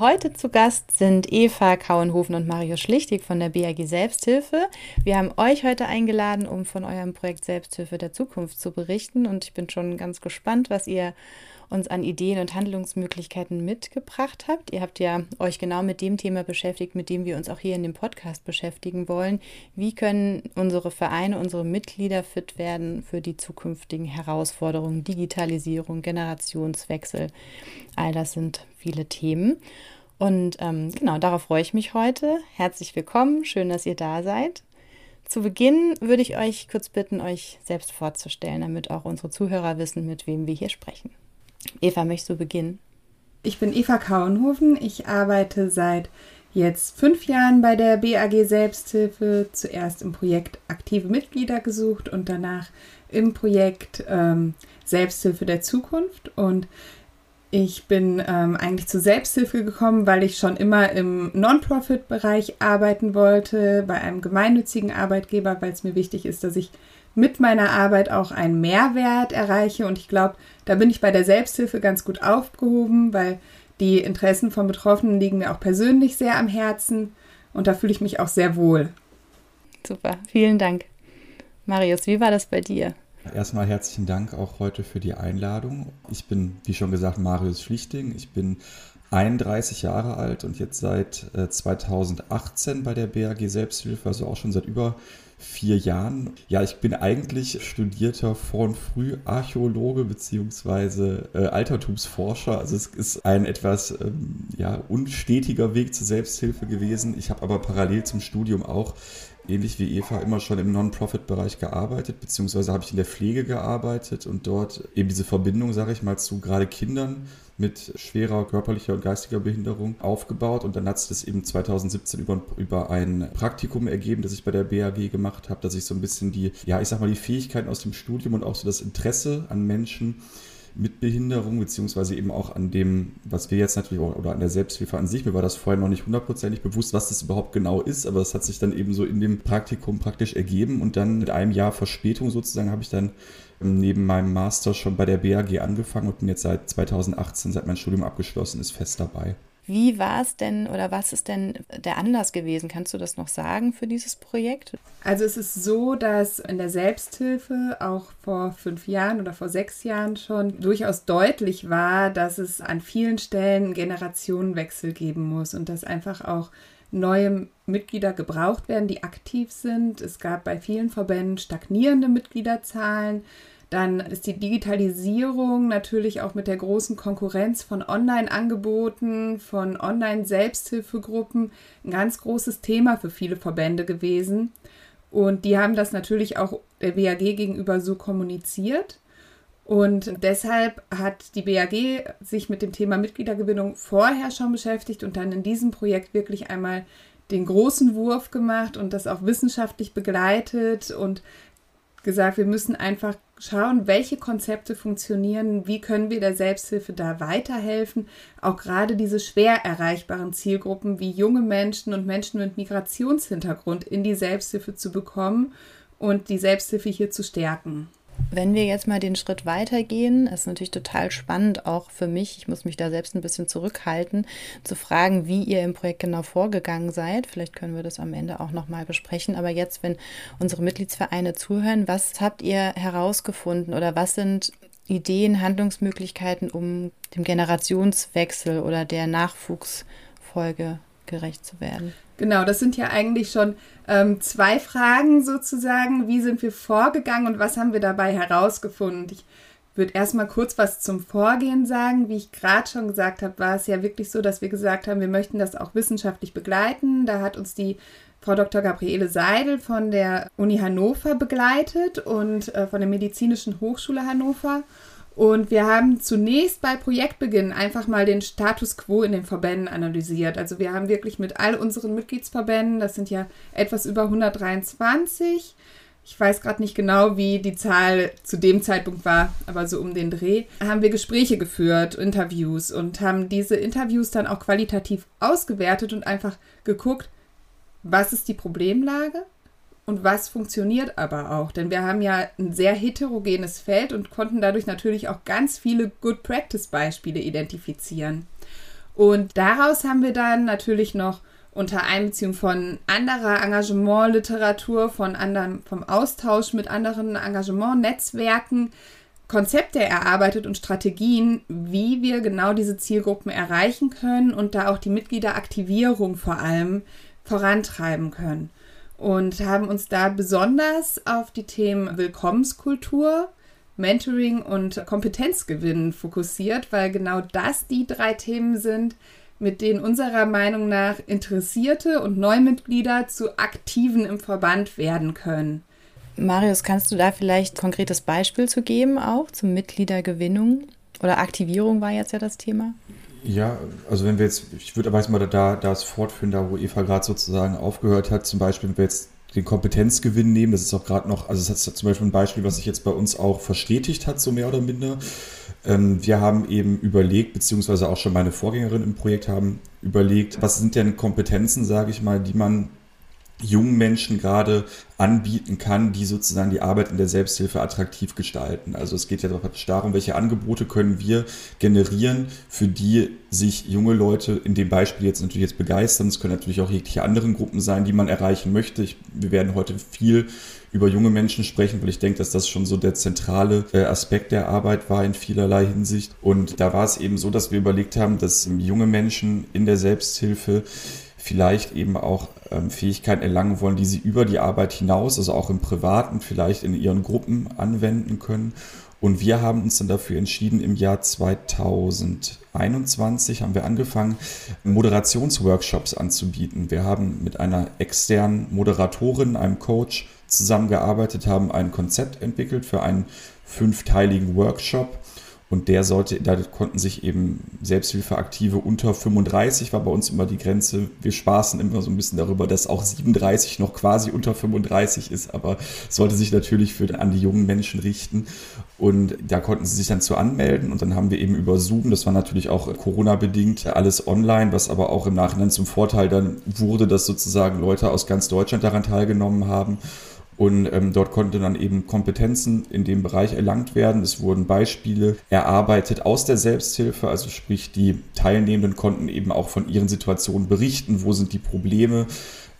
Heute zu Gast sind Eva Kauenhofen und Marius Schlichtig von der BAG Selbsthilfe. Wir haben euch heute eingeladen, um von eurem Projekt Selbsthilfe der Zukunft zu berichten. Und ich bin schon ganz gespannt, was ihr uns an Ideen und Handlungsmöglichkeiten mitgebracht habt. Ihr habt ja euch genau mit dem Thema beschäftigt, mit dem wir uns auch hier in dem Podcast beschäftigen wollen. Wie können unsere Vereine, unsere Mitglieder fit werden für die zukünftigen Herausforderungen, Digitalisierung, Generationswechsel? All das sind viele Themen. Und ähm, genau, darauf freue ich mich heute. Herzlich willkommen, schön, dass ihr da seid. Zu Beginn würde ich euch kurz bitten, euch selbst vorzustellen, damit auch unsere Zuhörer wissen, mit wem wir hier sprechen. Eva, möchtest du beginnen? Ich bin Eva Kauenhofen. Ich arbeite seit jetzt fünf Jahren bei der BAG Selbsthilfe. Zuerst im Projekt Aktive Mitglieder gesucht und danach im Projekt ähm, Selbsthilfe der Zukunft. Und ich bin ähm, eigentlich zur Selbsthilfe gekommen, weil ich schon immer im Non-Profit-Bereich arbeiten wollte, bei einem gemeinnützigen Arbeitgeber, weil es mir wichtig ist, dass ich mit meiner Arbeit auch einen Mehrwert erreiche. Und ich glaube, da bin ich bei der Selbsthilfe ganz gut aufgehoben, weil die Interessen von Betroffenen liegen mir auch persönlich sehr am Herzen und da fühle ich mich auch sehr wohl. Super, vielen Dank. Marius, wie war das bei dir? Erstmal herzlichen Dank auch heute für die Einladung. Ich bin, wie schon gesagt, Marius Schlichting. Ich bin 31 Jahre alt und jetzt seit 2018 äh, bei der BAG Selbsthilfe, also auch schon seit über vier Jahren. Ja, ich bin eigentlich studierter Vor- und Früharchäologe beziehungsweise äh, Altertumsforscher. Also es ist ein etwas ähm, ja, unstetiger Weg zur Selbsthilfe gewesen. Ich habe aber parallel zum Studium auch ähnlich wie Eva immer schon im Non-Profit-Bereich gearbeitet, beziehungsweise habe ich in der Pflege gearbeitet und dort eben diese Verbindung, sage ich mal, zu gerade Kindern mit schwerer körperlicher und geistiger Behinderung aufgebaut. Und dann hat sich das eben 2017 über, über ein Praktikum ergeben, das ich bei der BAG gemacht habe, dass ich so ein bisschen die, ja, ich sag mal, die Fähigkeiten aus dem Studium und auch so das Interesse an Menschen mit Behinderung, beziehungsweise eben auch an dem, was wir jetzt natürlich auch, oder an der Selbsthilfe an sich, mir war das vorher noch nicht hundertprozentig bewusst, was das überhaupt genau ist, aber es hat sich dann eben so in dem Praktikum praktisch ergeben und dann mit einem Jahr Verspätung sozusagen habe ich dann neben meinem Master schon bei der BAG angefangen und bin jetzt seit 2018, seit mein Studium abgeschlossen ist, fest dabei. Wie war es denn oder was ist denn der Anlass gewesen? Kannst du das noch sagen für dieses Projekt? Also es ist so, dass in der Selbsthilfe auch vor fünf Jahren oder vor sechs Jahren schon durchaus deutlich war, dass es an vielen Stellen Generationenwechsel geben muss und dass einfach auch neue Mitglieder gebraucht werden, die aktiv sind. Es gab bei vielen Verbänden stagnierende Mitgliederzahlen. Dann ist die Digitalisierung natürlich auch mit der großen Konkurrenz von Online-Angeboten, von Online-Selbsthilfegruppen ein ganz großes Thema für viele Verbände gewesen. Und die haben das natürlich auch der BAG gegenüber so kommuniziert. Und deshalb hat die BAG sich mit dem Thema Mitgliedergewinnung vorher schon beschäftigt und dann in diesem Projekt wirklich einmal den großen Wurf gemacht und das auch wissenschaftlich begleitet und gesagt, wir müssen einfach schauen, welche Konzepte funktionieren, wie können wir der Selbsthilfe da weiterhelfen, auch gerade diese schwer erreichbaren Zielgruppen wie junge Menschen und Menschen mit Migrationshintergrund in die Selbsthilfe zu bekommen und die Selbsthilfe hier zu stärken. Wenn wir jetzt mal den Schritt weitergehen, ist natürlich total spannend, auch für mich, ich muss mich da selbst ein bisschen zurückhalten, zu fragen, wie ihr im Projekt genau vorgegangen seid. Vielleicht können wir das am Ende auch nochmal besprechen. Aber jetzt, wenn unsere Mitgliedsvereine zuhören, was habt ihr herausgefunden oder was sind Ideen, Handlungsmöglichkeiten, um dem Generationswechsel oder der Nachwuchsfolge gerecht zu werden? Genau, das sind ja eigentlich schon ähm, zwei Fragen sozusagen. Wie sind wir vorgegangen und was haben wir dabei herausgefunden? Ich würde erstmal kurz was zum Vorgehen sagen. Wie ich gerade schon gesagt habe, war es ja wirklich so, dass wir gesagt haben, wir möchten das auch wissenschaftlich begleiten. Da hat uns die Frau Dr. Gabriele Seidel von der Uni Hannover begleitet und äh, von der Medizinischen Hochschule Hannover. Und wir haben zunächst bei Projektbeginn einfach mal den Status quo in den Verbänden analysiert. Also wir haben wirklich mit all unseren Mitgliedsverbänden, das sind ja etwas über 123, ich weiß gerade nicht genau, wie die Zahl zu dem Zeitpunkt war, aber so um den Dreh, haben wir Gespräche geführt, Interviews und haben diese Interviews dann auch qualitativ ausgewertet und einfach geguckt, was ist die Problemlage, und was funktioniert aber auch. Denn wir haben ja ein sehr heterogenes Feld und konnten dadurch natürlich auch ganz viele Good Practice-Beispiele identifizieren. Und daraus haben wir dann natürlich noch unter Einbeziehung von anderer Engagementliteratur, von anderem, vom Austausch mit anderen Engagementnetzwerken Konzepte erarbeitet und Strategien, wie wir genau diese Zielgruppen erreichen können und da auch die Mitgliederaktivierung vor allem vorantreiben können und haben uns da besonders auf die Themen Willkommenskultur, Mentoring und Kompetenzgewinn fokussiert, weil genau das die drei Themen sind, mit denen unserer Meinung nach Interessierte und Neumitglieder zu Aktiven im Verband werden können. Marius, kannst du da vielleicht ein konkretes Beispiel zu geben, auch zur Mitgliedergewinnung oder Aktivierung war jetzt ja das Thema? Ja, also wenn wir jetzt, ich würde aber jetzt mal da das fortführen, da wo Eva gerade sozusagen aufgehört hat, zum Beispiel, wenn wir jetzt den Kompetenzgewinn nehmen, das ist auch gerade noch, also das ist zum Beispiel ein Beispiel, was sich jetzt bei uns auch verstetigt hat, so mehr oder minder. Ähm, wir haben eben überlegt, beziehungsweise auch schon meine Vorgängerin im Projekt haben überlegt, was sind denn Kompetenzen, sage ich mal, die man jungen Menschen gerade anbieten kann, die sozusagen die Arbeit in der Selbsthilfe attraktiv gestalten. Also es geht ja darum, welche Angebote können wir generieren, für die sich junge Leute in dem Beispiel jetzt natürlich jetzt begeistern. Es können natürlich auch jegliche anderen Gruppen sein, die man erreichen möchte. Ich, wir werden heute viel über junge Menschen sprechen, weil ich denke, dass das schon so der zentrale äh, Aspekt der Arbeit war in vielerlei Hinsicht. Und da war es eben so, dass wir überlegt haben, dass junge Menschen in der Selbsthilfe vielleicht eben auch ähm, Fähigkeiten erlangen wollen, die sie über die Arbeit hinaus, also auch im Privaten, vielleicht in ihren Gruppen anwenden können. Und wir haben uns dann dafür entschieden, im Jahr 2021 haben wir angefangen, Moderationsworkshops anzubieten. Wir haben mit einer externen Moderatorin, einem Coach zusammengearbeitet, haben ein Konzept entwickelt für einen fünfteiligen Workshop und der sollte, da konnten sich eben Selbsthilfeaktive unter 35 war bei uns immer die Grenze. Wir spaßen immer so ein bisschen darüber, dass auch 37 noch quasi unter 35 ist, aber sollte sich natürlich für, an die jungen Menschen richten. Und da konnten sie sich dann zu anmelden und dann haben wir eben über Zoom, das war natürlich auch Corona-bedingt, alles online, was aber auch im Nachhinein zum Vorteil dann wurde, dass sozusagen Leute aus ganz Deutschland daran teilgenommen haben. Und ähm, dort konnten dann eben Kompetenzen in dem Bereich erlangt werden. Es wurden Beispiele erarbeitet aus der Selbsthilfe, also sprich die Teilnehmenden konnten eben auch von ihren Situationen berichten, wo sind die Probleme.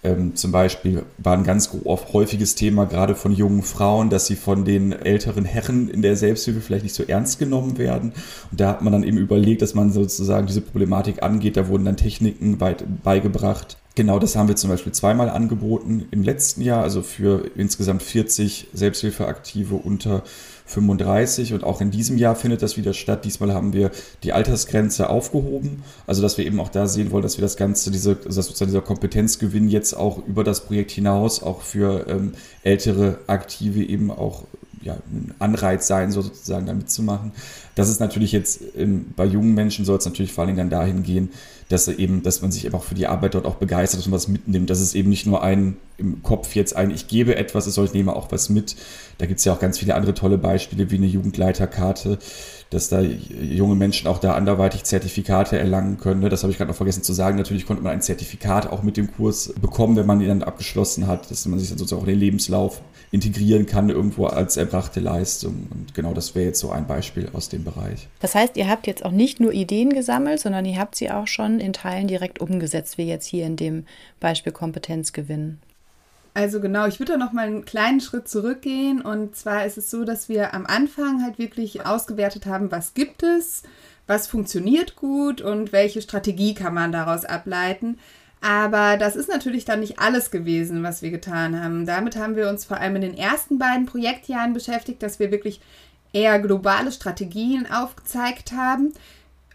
Ähm, zum Beispiel war ein ganz häufiges Thema gerade von jungen Frauen, dass sie von den älteren Herren in der Selbsthilfe vielleicht nicht so ernst genommen werden. Und da hat man dann eben überlegt, dass man sozusagen diese Problematik angeht. Da wurden dann Techniken beigebracht, Genau, das haben wir zum Beispiel zweimal angeboten im letzten Jahr, also für insgesamt 40 Selbsthilfeaktive unter 35 und auch in diesem Jahr findet das wieder statt. Diesmal haben wir die Altersgrenze aufgehoben, also dass wir eben auch da sehen wollen, dass wir das Ganze, diese, dass sozusagen dieser Kompetenzgewinn jetzt auch über das Projekt hinaus auch für ähm, ältere Aktive eben auch ja, ein Anreiz sein, so sozusagen da mitzumachen. Das ist natürlich jetzt ähm, bei jungen Menschen soll es natürlich vor allem dann dahin gehen, dass eben, dass man sich einfach für die Arbeit dort auch begeistert, dass man was mitnimmt, dass es eben nicht nur ein im Kopf jetzt ein, ich gebe etwas, es soll ich nehme auch was mit. Da gibt es ja auch ganz viele andere tolle Beispiele wie eine Jugendleiterkarte, dass da junge Menschen auch da anderweitig Zertifikate erlangen können. Das habe ich gerade noch vergessen zu sagen. Natürlich konnte man ein Zertifikat auch mit dem Kurs bekommen, wenn man ihn dann abgeschlossen hat, dass man sich dann sozusagen auch den Lebenslauf integrieren kann, irgendwo als erbrachte Leistung. Und genau das wäre jetzt so ein Beispiel aus dem Bereich. Das heißt, ihr habt jetzt auch nicht nur Ideen gesammelt, sondern ihr habt sie auch schon in Teilen direkt umgesetzt, wie jetzt hier in dem Beispiel Kompetenzgewinn. Also genau, ich würde da noch mal einen kleinen Schritt zurückgehen. Und zwar ist es so, dass wir am Anfang halt wirklich ausgewertet haben, was gibt es, was funktioniert gut und welche Strategie kann man daraus ableiten. Aber das ist natürlich dann nicht alles gewesen, was wir getan haben. Damit haben wir uns vor allem in den ersten beiden Projektjahren beschäftigt, dass wir wirklich eher globale Strategien aufgezeigt haben.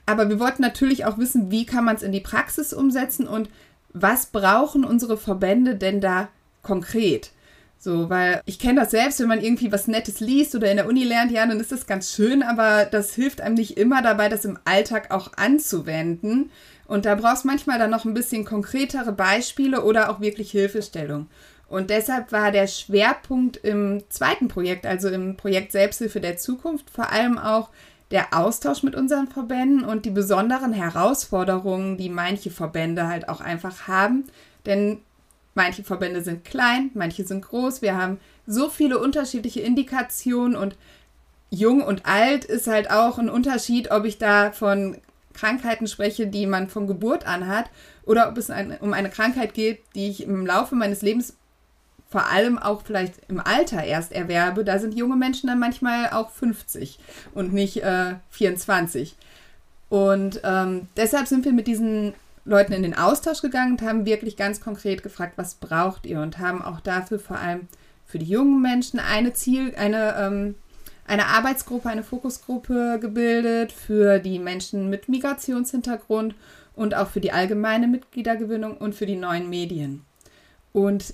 Aber wir wollten natürlich auch wissen, wie kann man es in die Praxis umsetzen und was brauchen unsere Verbände denn da konkret. So, weil ich kenne das selbst, wenn man irgendwie was Nettes liest oder in der Uni lernt, ja, dann ist das ganz schön, aber das hilft einem nicht immer dabei, das im Alltag auch anzuwenden. Und da brauchst du manchmal dann noch ein bisschen konkretere Beispiele oder auch wirklich Hilfestellung. Und deshalb war der Schwerpunkt im zweiten Projekt, also im Projekt Selbsthilfe der Zukunft, vor allem auch der Austausch mit unseren Verbänden und die besonderen Herausforderungen, die manche Verbände halt auch einfach haben. Denn Manche Verbände sind klein, manche sind groß. Wir haben so viele unterschiedliche Indikationen und jung und alt ist halt auch ein Unterschied, ob ich da von Krankheiten spreche, die man von Geburt an hat, oder ob es ein, um eine Krankheit geht, die ich im Laufe meines Lebens vor allem auch vielleicht im Alter erst erwerbe. Da sind junge Menschen dann manchmal auch 50 und nicht äh, 24. Und ähm, deshalb sind wir mit diesen Leuten in den Austausch gegangen und haben wirklich ganz konkret gefragt, was braucht ihr und haben auch dafür vor allem für die jungen Menschen eine Ziel, eine, ähm, eine Arbeitsgruppe, eine Fokusgruppe gebildet für die Menschen mit Migrationshintergrund und auch für die allgemeine Mitgliedergewinnung und für die neuen Medien. Und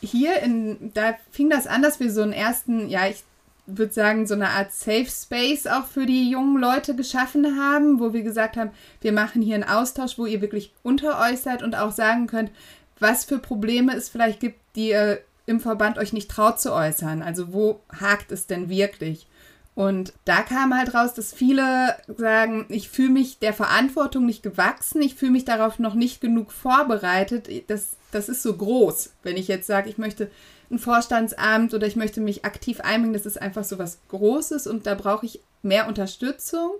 hier in, da fing das an, dass wir so einen ersten, ja, ich würde sagen, so eine Art Safe Space auch für die jungen Leute geschaffen haben, wo wir gesagt haben, wir machen hier einen Austausch, wo ihr wirklich unter euch seid und auch sagen könnt, was für Probleme es vielleicht gibt, die ihr im Verband euch nicht traut zu äußern. Also wo hakt es denn wirklich? Und da kam halt raus, dass viele sagen, ich fühle mich der Verantwortung nicht gewachsen, ich fühle mich darauf noch nicht genug vorbereitet. Das, das ist so groß, wenn ich jetzt sage, ich möchte ein Vorstandsamt oder ich möchte mich aktiv einbringen. Das ist einfach so was Großes und da brauche ich mehr Unterstützung.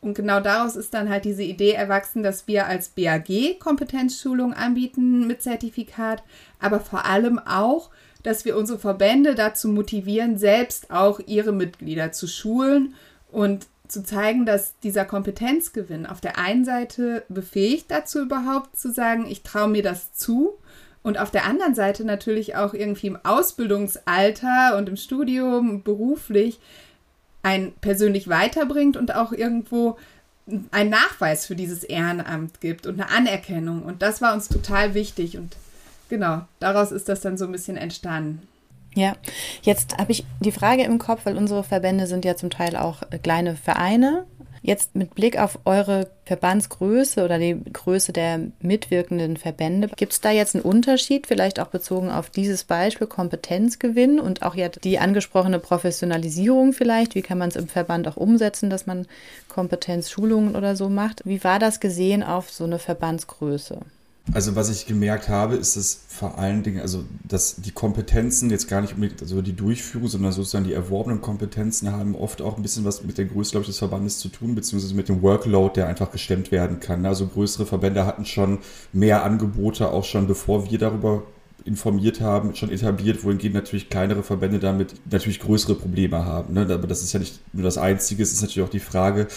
Und genau daraus ist dann halt diese Idee erwachsen, dass wir als BAG Kompetenzschulung anbieten mit Zertifikat, aber vor allem auch, dass wir unsere Verbände dazu motivieren, selbst auch ihre Mitglieder zu schulen und zu zeigen, dass dieser Kompetenzgewinn auf der einen Seite befähigt dazu überhaupt zu sagen, ich traue mir das zu und auf der anderen Seite natürlich auch irgendwie im Ausbildungsalter und im Studium, beruflich, ein persönlich weiterbringt und auch irgendwo einen Nachweis für dieses Ehrenamt gibt und eine Anerkennung. Und das war uns total wichtig. Und genau, daraus ist das dann so ein bisschen entstanden. Ja, jetzt habe ich die Frage im Kopf, weil unsere Verbände sind ja zum Teil auch kleine Vereine Jetzt mit Blick auf eure Verbandsgröße oder die Größe der mitwirkenden Verbände, gibt es da jetzt einen Unterschied, vielleicht auch bezogen auf dieses Beispiel Kompetenzgewinn und auch ja die angesprochene Professionalisierung vielleicht? Wie kann man es im Verband auch umsetzen, dass man Kompetenzschulungen oder so macht? Wie war das gesehen auf so eine Verbandsgröße? Also was ich gemerkt habe, ist es vor allen Dingen, also dass die Kompetenzen jetzt gar nicht unbedingt also die Durchführung, sondern sozusagen die erworbenen Kompetenzen haben oft auch ein bisschen was mit der Größe, glaube ich, des Verbandes zu tun, beziehungsweise mit dem Workload, der einfach gestemmt werden kann. Also größere Verbände hatten schon mehr Angebote, auch schon bevor wir darüber informiert haben, schon etabliert, wohingegen natürlich kleinere Verbände damit natürlich größere Probleme haben. Ne? Aber das ist ja nicht nur das Einzige, es ist natürlich auch die Frage,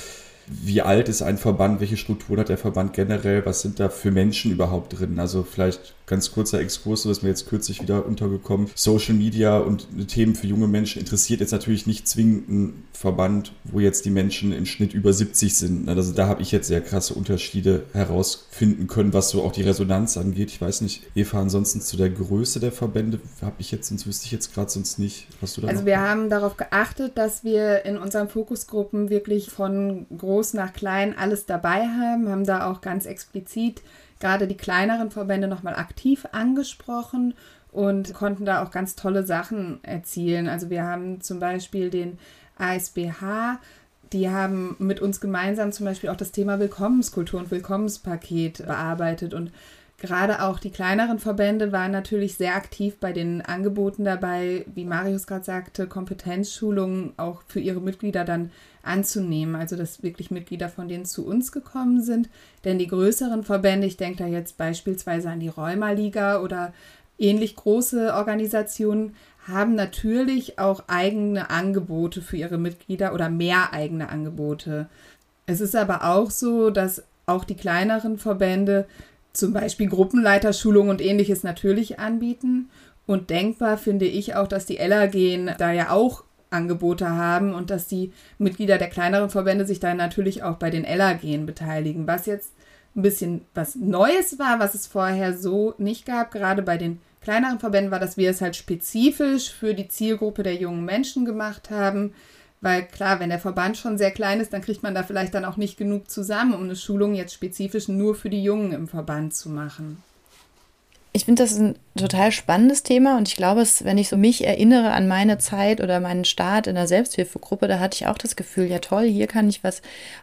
wie alt ist ein Verband, welche Strukturen hat der Verband generell, was sind da für Menschen überhaupt drin? Also vielleicht ganz kurzer Exkurs, so ist mir jetzt kürzlich wieder untergekommen. Social Media und Themen für junge Menschen interessiert jetzt natürlich nicht zwingend einen Verband, wo jetzt die Menschen im Schnitt über 70 sind. Also da habe ich jetzt sehr krasse Unterschiede herausfinden können, was so auch die Resonanz angeht. Ich weiß nicht, Eva, ansonsten zu der Größe der Verbände habe ich jetzt, sonst wüsste ich jetzt gerade sonst nicht, was du da Also wir haben darauf geachtet, dass wir in unseren Fokusgruppen wirklich von groß nach klein alles dabei haben, haben da auch ganz explizit gerade die kleineren Verbände nochmal aktiv angesprochen und konnten da auch ganz tolle Sachen erzielen. Also wir haben zum Beispiel den ASBH, die haben mit uns gemeinsam zum Beispiel auch das Thema Willkommenskultur und Willkommenspaket bearbeitet und gerade auch die kleineren Verbände waren natürlich sehr aktiv bei den Angeboten dabei, wie Marius gerade sagte, Kompetenzschulungen auch für ihre Mitglieder dann anzunehmen. Also dass wirklich Mitglieder von denen zu uns gekommen sind. Denn die größeren Verbände, ich denke da jetzt beispielsweise an die Rheuma-Liga oder ähnlich große Organisationen, haben natürlich auch eigene Angebote für ihre Mitglieder oder mehr eigene Angebote. Es ist aber auch so, dass auch die kleineren Verbände zum Beispiel Gruppenleiterschulung und ähnliches natürlich anbieten. Und denkbar finde ich auch, dass die LAG da ja auch Angebote haben und dass die Mitglieder der kleineren Verbände sich dann natürlich auch bei den LAG beteiligen, was jetzt ein bisschen was Neues war, was es vorher so nicht gab. Gerade bei den kleineren Verbänden war, dass wir es halt spezifisch für die Zielgruppe der jungen Menschen gemacht haben. Weil klar, wenn der Verband schon sehr klein ist, dann kriegt man da vielleicht dann auch nicht genug zusammen, um eine Schulung jetzt spezifisch nur für die Jungen im Verband zu machen. Ich finde das ein total spannendes Thema und ich glaube, wenn ich so mich erinnere an meine Zeit oder meinen Start in der Selbsthilfegruppe, da hatte ich auch das Gefühl, ja toll, hier kann ich was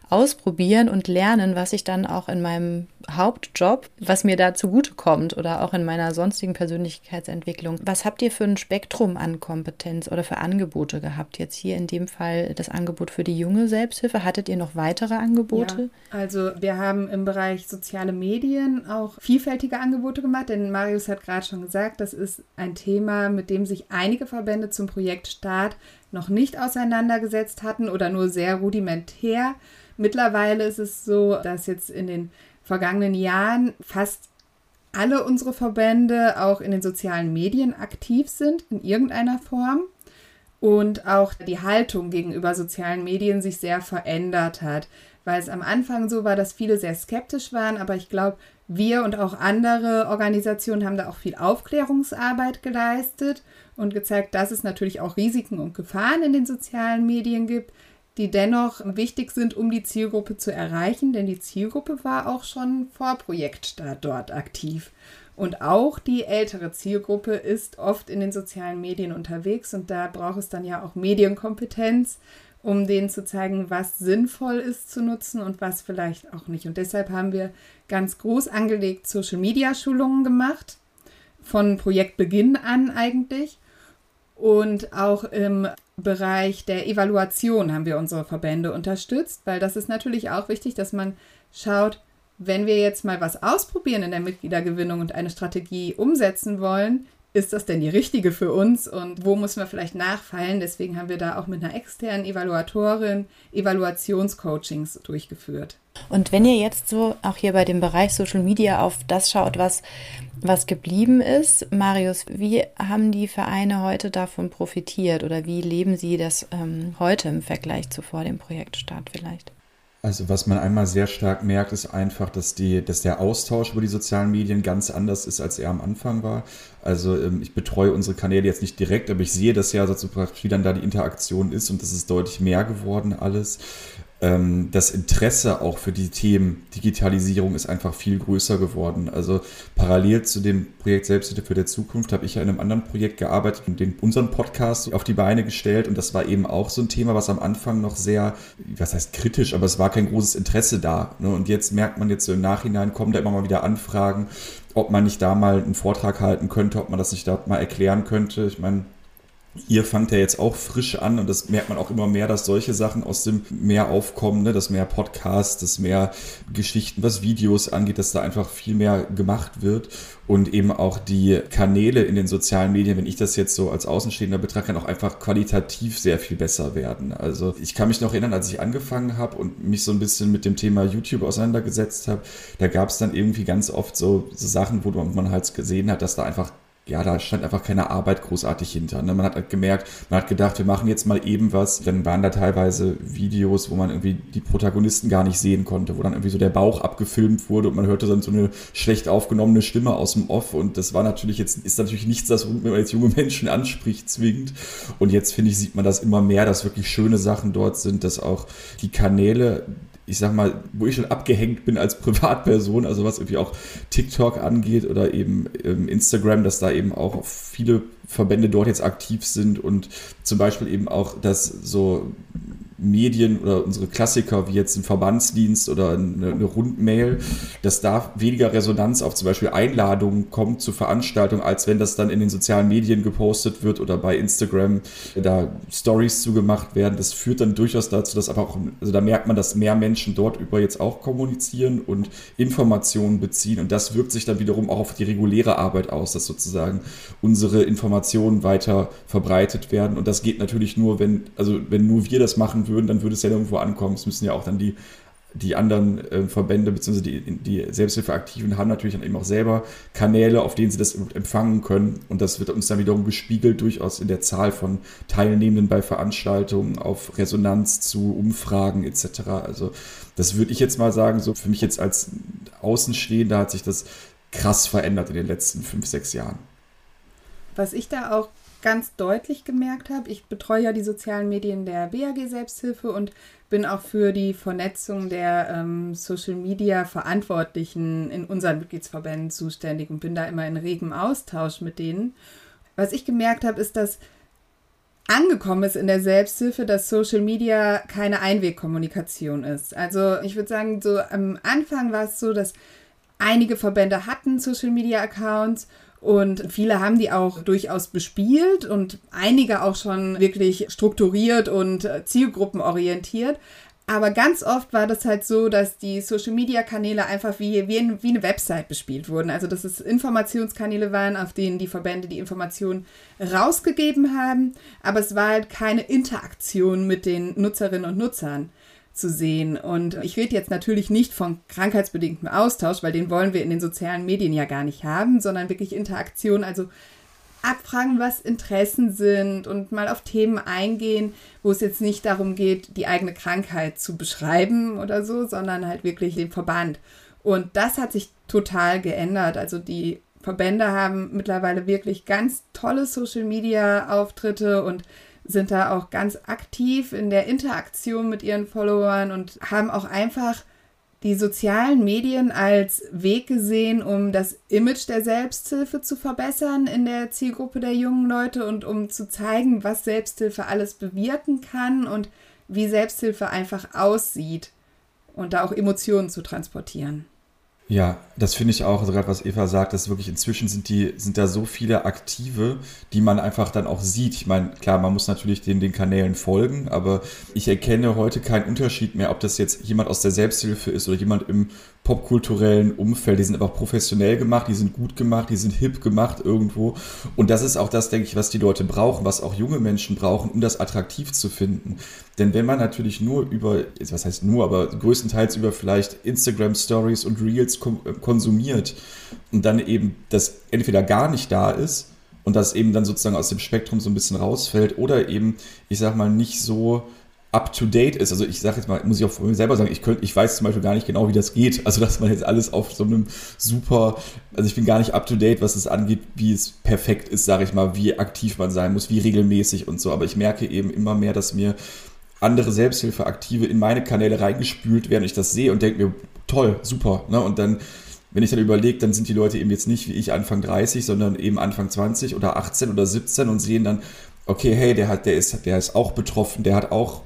ausprobieren und lernen, was ich dann auch in meinem Hauptjob, was mir da zugutekommt oder auch in meiner sonstigen Persönlichkeitsentwicklung. Was habt ihr für ein Spektrum an Kompetenz oder für Angebote gehabt? Jetzt hier in dem Fall das Angebot für die junge Selbsthilfe. Hattet ihr noch weitere Angebote? Ja, also wir haben im Bereich soziale Medien auch vielfältige Angebote gemacht, denn Marius hat gerade schon gesagt, das ist ein Thema, mit dem sich einige Verbände zum Projekt Start noch nicht auseinandergesetzt hatten oder nur sehr rudimentär. Mittlerweile ist es so, dass jetzt in den vergangenen Jahren fast alle unsere Verbände auch in den sozialen Medien aktiv sind, in irgendeiner Form. Und auch die Haltung gegenüber sozialen Medien sich sehr verändert hat, weil es am Anfang so war, dass viele sehr skeptisch waren, aber ich glaube, wir und auch andere Organisationen haben da auch viel Aufklärungsarbeit geleistet und gezeigt, dass es natürlich auch Risiken und Gefahren in den sozialen Medien gibt, die dennoch wichtig sind, um die Zielgruppe zu erreichen, denn die Zielgruppe war auch schon vor Projektstart dort aktiv. Und auch die ältere Zielgruppe ist oft in den sozialen Medien unterwegs und da braucht es dann ja auch Medienkompetenz, um denen zu zeigen, was sinnvoll ist zu nutzen und was vielleicht auch nicht. Und deshalb haben wir ganz groß angelegt Social-Media-Schulungen gemacht, von Projektbeginn an eigentlich. Und auch im Bereich der Evaluation haben wir unsere Verbände unterstützt, weil das ist natürlich auch wichtig, dass man schaut, wenn wir jetzt mal was ausprobieren in der Mitgliedergewinnung und eine Strategie umsetzen wollen, ist das denn die richtige für uns und wo müssen wir vielleicht nachfallen? Deswegen haben wir da auch mit einer externen Evaluatorin Evaluationscoachings durchgeführt. Und wenn ihr jetzt so auch hier bei dem Bereich Social Media auf das schaut, was, was geblieben ist, Marius, wie haben die Vereine heute davon profitiert oder wie leben sie das ähm, heute im Vergleich zu vor dem Projektstart vielleicht? Also was man einmal sehr stark merkt, ist einfach, dass, die, dass der Austausch über die sozialen Medien ganz anders ist, als er am Anfang war. Also ähm, ich betreue unsere Kanäle jetzt nicht direkt, aber ich sehe das ja, wie dann da die Interaktion ist und das ist deutlich mehr geworden alles das Interesse auch für die Themen Digitalisierung ist einfach viel größer geworden. Also parallel zu dem Projekt Selbsthilfe für der Zukunft habe ich ja in einem anderen Projekt gearbeitet und den, unseren Podcast auf die Beine gestellt und das war eben auch so ein Thema, was am Anfang noch sehr, was heißt kritisch, aber es war kein großes Interesse da. Ne? Und jetzt merkt man jetzt so im Nachhinein, kommen da immer mal wieder Anfragen, ob man nicht da mal einen Vortrag halten könnte, ob man das nicht da mal erklären könnte. Ich meine, Ihr fangt ja jetzt auch frisch an und das merkt man auch immer mehr, dass solche Sachen aus dem Meer aufkommen, ne? dass mehr Podcasts, dass mehr Geschichten, was Videos angeht, dass da einfach viel mehr gemacht wird und eben auch die Kanäle in den sozialen Medien, wenn ich das jetzt so als Außenstehender betrachte, auch einfach qualitativ sehr viel besser werden. Also ich kann mich noch erinnern, als ich angefangen habe und mich so ein bisschen mit dem Thema YouTube auseinandergesetzt habe, da gab es dann irgendwie ganz oft so, so Sachen, wo man halt gesehen hat, dass da einfach ja, da stand einfach keine Arbeit großartig hinter. Ne? Man hat halt gemerkt, man hat gedacht, wir machen jetzt mal eben was. Dann waren da teilweise Videos, wo man irgendwie die Protagonisten gar nicht sehen konnte, wo dann irgendwie so der Bauch abgefilmt wurde und man hörte dann so eine schlecht aufgenommene Stimme aus dem Off. Und das war natürlich jetzt, ist natürlich nichts, das man jetzt junge Menschen anspricht, zwingend. Und jetzt finde ich, sieht man das immer mehr, dass wirklich schöne Sachen dort sind, dass auch die Kanäle ich sag mal, wo ich schon abgehängt bin als Privatperson, also was irgendwie auch TikTok angeht oder eben ähm, Instagram, dass da eben auch viele Verbände dort jetzt aktiv sind und zum Beispiel eben auch, dass so Medien oder unsere Klassiker wie jetzt ein Verbandsdienst oder eine, eine, Rundmail, dass da weniger Resonanz auf zum Beispiel Einladungen kommt zu Veranstaltungen, als wenn das dann in den sozialen Medien gepostet wird oder bei Instagram da Stories zugemacht werden. Das führt dann durchaus dazu, dass aber auch, also da merkt man, dass mehr Menschen dort über jetzt auch kommunizieren und Informationen beziehen und das wirkt sich dann wiederum auch auf die reguläre Arbeit aus, dass sozusagen unsere Informationen weiter verbreitet werden und das geht natürlich nur, wenn, also wenn nur wir das machen würden, dann würde es ja irgendwo ankommen. Es müssen ja auch dann die, die anderen äh, Verbände bzw. Die, die Selbsthilfeaktiven haben natürlich dann eben auch selber Kanäle, auf denen sie das empfangen können. Und das wird uns dann wiederum gespiegelt, durchaus in der Zahl von Teilnehmenden bei Veranstaltungen, auf Resonanz zu Umfragen etc. Also das würde ich jetzt mal sagen, so für mich jetzt als Außenstehender hat sich das krass verändert in den letzten fünf, sechs Jahren. Was ich da auch ganz deutlich gemerkt habe, ich betreue ja die sozialen Medien der BAG Selbsthilfe und bin auch für die Vernetzung der ähm, Social Media Verantwortlichen in unseren Mitgliedsverbänden zuständig und bin da immer in regem Austausch mit denen. Was ich gemerkt habe, ist, dass angekommen ist in der Selbsthilfe, dass Social Media keine Einwegkommunikation ist. Also ich würde sagen, so am Anfang war es so, dass einige Verbände hatten Social Media Accounts und viele haben die auch durchaus bespielt und einige auch schon wirklich strukturiert und äh, zielgruppenorientiert. Aber ganz oft war das halt so, dass die Social-Media-Kanäle einfach wie, wie, wie, eine Website bespielt wurden. Also dass es Informationskanäle waren, auf denen die Verbände die Informationen rausgegeben haben. Aber es war halt keine Interaktion mit den Nutzerinnen und Nutzern zu sehen. Und ich rede jetzt natürlich nicht von krankheitsbedingtem Austausch, weil den wollen wir in den sozialen Medien ja gar nicht haben, sondern wirklich Interaktion, also abfragen, was Interessen sind und mal auf Themen eingehen, wo es jetzt nicht darum geht, die eigene Krankheit zu beschreiben oder so, sondern halt wirklich den Verband. Und das hat sich total geändert. Also die Verbände haben mittlerweile wirklich ganz tolle Social-Media-Auftritte und sind da auch ganz aktiv in der Interaktion mit ihren Followern und haben auch einfach die sozialen Medien als Weg gesehen, um das Image der Selbsthilfe zu verbessern in der Zielgruppe der jungen Leute und um zu zeigen, was Selbsthilfe alles bewirken kann und wie Selbsthilfe einfach aussieht und da auch Emotionen zu transportieren. Ja, das finde ich auch, also gerade was Eva sagt, dass wirklich inzwischen sind die, sind da so viele Aktive, die man einfach dann auch sieht. Ich meine, klar, man muss natürlich den, den Kanälen folgen, aber ich erkenne heute keinen Unterschied mehr, ob das jetzt jemand aus der Selbsthilfe ist oder jemand im popkulturellen Umfeld. Die sind einfach professionell gemacht, die sind gut gemacht, die sind hip gemacht irgendwo. Und das ist auch das, denke ich, was die Leute brauchen, was auch junge Menschen brauchen, um das attraktiv zu finden. Denn wenn man natürlich nur über, was heißt nur, aber größtenteils über vielleicht Instagram Stories und Reels äh, konsumiert und dann eben das entweder gar nicht da ist und das eben dann sozusagen aus dem Spektrum so ein bisschen rausfällt oder eben, ich sag mal, nicht so up to date ist. Also ich sage jetzt mal, muss ich auch von mir selber sagen, ich könnte, ich weiß zum Beispiel gar nicht genau, wie das geht. Also dass man jetzt alles auf so einem super, also ich bin gar nicht up to date, was es angeht, wie es perfekt ist, sage ich mal, wie aktiv man sein muss, wie regelmäßig und so. Aber ich merke eben immer mehr, dass mir andere Selbsthilfeaktive in meine Kanäle reingespült werden. Ich das sehe und denke mir, toll, super. Ne? Und dann wenn ich dann überlege, dann sind die Leute eben jetzt nicht wie ich Anfang 30, sondern eben Anfang 20 oder 18 oder 17 und sehen dann, okay, hey, der hat, der ist, der ist auch betroffen, der hat auch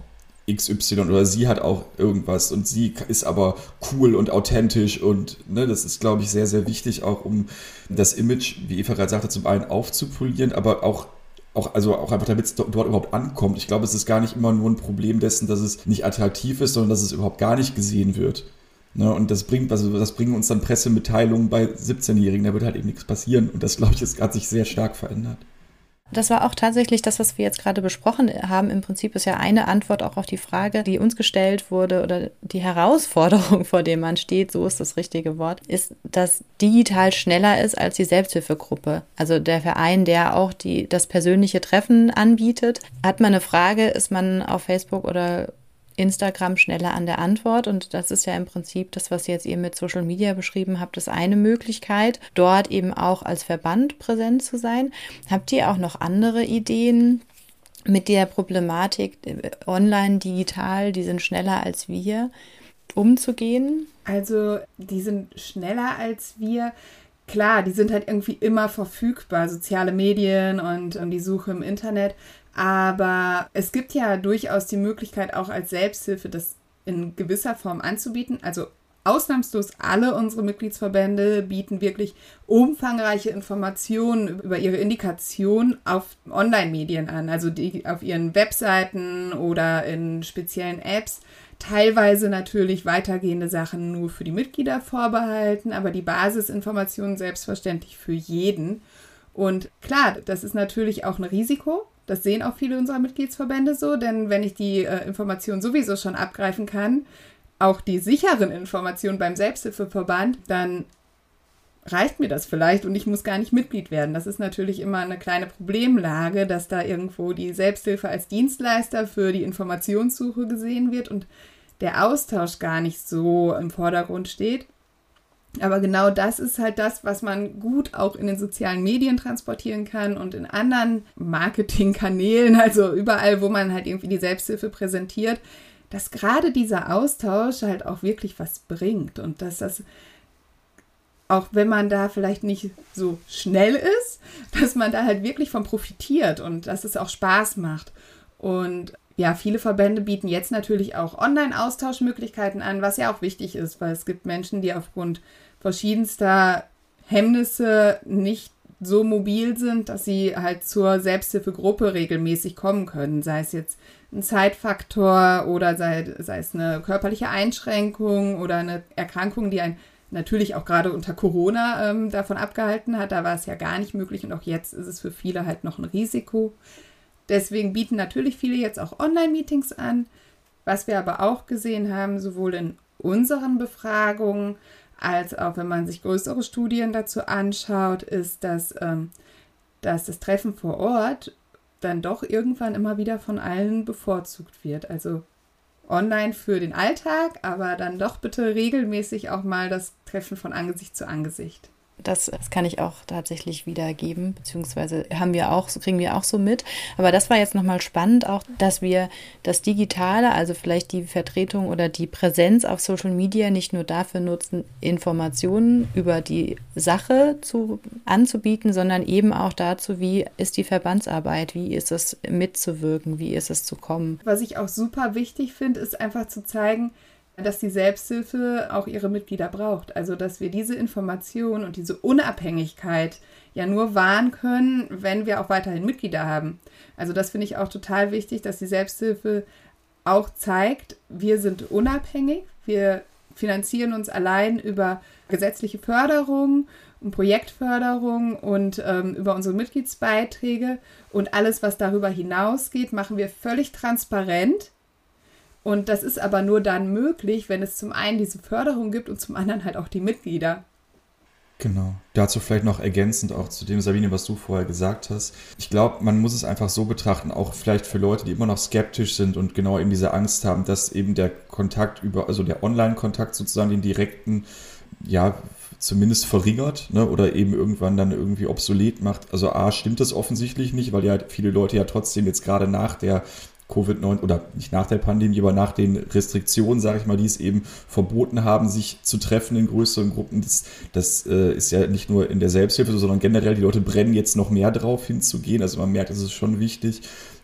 XY oder sie hat auch irgendwas und sie ist aber cool und authentisch und ne, das ist, glaube ich, sehr, sehr wichtig, auch um das Image, wie Eva gerade sagte, zum einen aufzupolieren, aber auch auch, also auch einfach, damit es dort überhaupt ankommt. Ich glaube, es ist gar nicht immer nur ein Problem dessen, dass es nicht attraktiv ist, sondern dass es überhaupt gar nicht gesehen wird. Ne, und das bringt, also das bringen uns dann Pressemitteilungen bei 17-Jährigen, da wird halt eben nichts passieren. Und das, glaube ich, ist, hat sich sehr stark verändert. Das war auch tatsächlich das, was wir jetzt gerade besprochen haben. Im Prinzip ist ja eine Antwort auch auf die Frage, die uns gestellt wurde oder die Herausforderung, vor der man steht, so ist das richtige Wort, ist, dass digital schneller ist als die Selbsthilfegruppe. Also der Verein, der auch die, das persönliche Treffen anbietet. Hat man eine Frage, ist man auf Facebook oder Instagram schneller an der Antwort. Und das ist ja im Prinzip das, was jetzt ihr mit Social Media beschrieben habt, ist eine Möglichkeit, dort eben auch als Verband präsent zu sein. Habt ihr auch noch andere Ideen? Mit der Problematik äh, online, digital, die sind schneller als wir, umzugehen? Also, die sind schneller als wir klar, die sind halt irgendwie immer verfügbar, soziale Medien und, und die Suche im Internet. Aber es gibt ja durchaus die Möglichkeit, auch als Selbsthilfe das in gewisser Form anzubieten. Also ausnahmslos alle unsere Mitgliedsverbände bieten wirklich umfangreiche Informationen über ihre Indikation auf Online-Medien an, also die auf ihren Webseiten oder in speziellen Apps. Teilweise natürlich weitergehende Sachen nur für die Mitglieder vorbehalten, aber die Basisinformationen selbstverständlich für jeden. Und klar, das ist natürlich auch ein Risiko, das sehen auch viele unserer Mitgliedsverbände so, denn wenn ich die äh, Informationen sowieso schon abgreifen kann, auch die sicheren Informationen beim Selbsthilfeverband, dann reicht mir das vielleicht und ich muss gar nicht Mitglied werden. Das ist natürlich immer eine kleine Problemlage, dass da irgendwo die Selbsthilfe als Dienstleister für die Informationssuche gesehen wird und der Austausch gar nicht so im Vordergrund steht. Aber genau das ist halt das, was man gut auch in den sozialen Medien transportieren kann und in anderen Marketingkanälen, also überall, wo man halt irgendwie die Selbsthilfe präsentiert, dass gerade dieser Austausch halt auch wirklich was bringt und dass das auch wenn man da vielleicht nicht so schnell ist, dass man da halt wirklich von profitiert und dass es auch Spaß macht. Und ja, viele Verbände bieten jetzt natürlich auch Online-Austauschmöglichkeiten an, was ja auch wichtig ist, weil es gibt Menschen, die aufgrund verschiedenster Hemmnisse nicht so mobil sind, dass sie halt zur Selbsthilfegruppe regelmäßig kommen können, sei es jetzt ein Zeitfaktor oder sei, sei es eine körperliche Einschränkung oder eine Erkrankung, die ein natürlich auch gerade unter Corona ähm, davon abgehalten hat. Da war es ja gar nicht möglich und auch jetzt ist es für viele halt noch ein Risiko. Deswegen bieten natürlich viele jetzt auch Online-Meetings an. Was wir aber auch gesehen haben, sowohl in unseren Befragungen als auch wenn man sich größere Studien dazu anschaut, ist, dass, ähm, dass das Treffen vor Ort dann doch irgendwann immer wieder von allen bevorzugt wird. Also online für den Alltag, aber dann doch bitte regelmäßig auch mal das Treffen von Angesicht zu Angesicht. Das, das kann ich auch tatsächlich wiedergeben, beziehungsweise haben wir auch, kriegen wir auch so mit. Aber das war jetzt nochmal spannend, auch, dass wir das Digitale, also vielleicht die Vertretung oder die Präsenz auf Social Media nicht nur dafür nutzen, Informationen über die Sache zu, anzubieten, sondern eben auch dazu, wie ist die Verbandsarbeit, wie ist es mitzuwirken, wie ist es zu kommen. Was ich auch super wichtig finde, ist einfach zu zeigen, dass die Selbsthilfe auch ihre Mitglieder braucht. Also dass wir diese Information und diese Unabhängigkeit ja nur wahren können, wenn wir auch weiterhin Mitglieder haben. Also das finde ich auch total wichtig, dass die Selbsthilfe auch zeigt, wir sind unabhängig, wir finanzieren uns allein über gesetzliche Förderung und Projektförderung und ähm, über unsere Mitgliedsbeiträge und alles, was darüber hinausgeht, machen wir völlig transparent und das ist aber nur dann möglich, wenn es zum einen diese Förderung gibt und zum anderen halt auch die Mitglieder. Genau. Dazu vielleicht noch ergänzend auch zu dem, Sabine, was du vorher gesagt hast. Ich glaube, man muss es einfach so betrachten, auch vielleicht für Leute, die immer noch skeptisch sind und genau eben diese Angst haben, dass eben der Kontakt über, also der Online-Kontakt sozusagen den direkten, ja, zumindest verringert ne, oder eben irgendwann dann irgendwie obsolet macht. Also A, stimmt das offensichtlich nicht, weil ja viele Leute ja trotzdem jetzt gerade nach der Covid-19 oder nicht nach der Pandemie, aber nach den Restriktionen, sage ich mal, die es eben verboten haben, sich zu treffen in größeren Gruppen. Das, das äh, ist ja nicht nur in der Selbsthilfe, sondern generell, die Leute brennen jetzt noch mehr drauf hinzugehen. Also man merkt, es ist schon wichtig.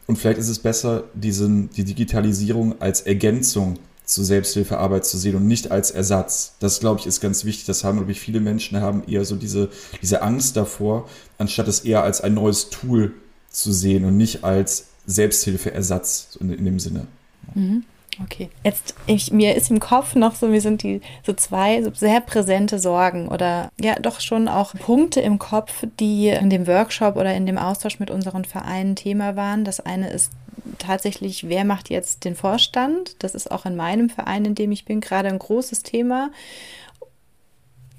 Und vielleicht ist es besser, diesen, die Digitalisierung als Ergänzung zur Selbsthilfearbeit zu sehen und nicht als Ersatz. Das, glaube ich, ist ganz wichtig. Das haben, glaube ich, viele Menschen haben eher so diese, diese Angst davor, anstatt es eher als ein neues Tool zu sehen und nicht als Selbsthilfeersatz in, in dem Sinne. Mhm. Okay. Jetzt, ich, mir ist im Kopf noch so, mir sind die so zwei so sehr präsente Sorgen oder ja doch schon auch Punkte im Kopf, die in dem Workshop oder in dem Austausch mit unseren Vereinen Thema waren. Das eine ist tatsächlich, wer macht jetzt den Vorstand? Das ist auch in meinem Verein, in dem ich bin, gerade ein großes Thema.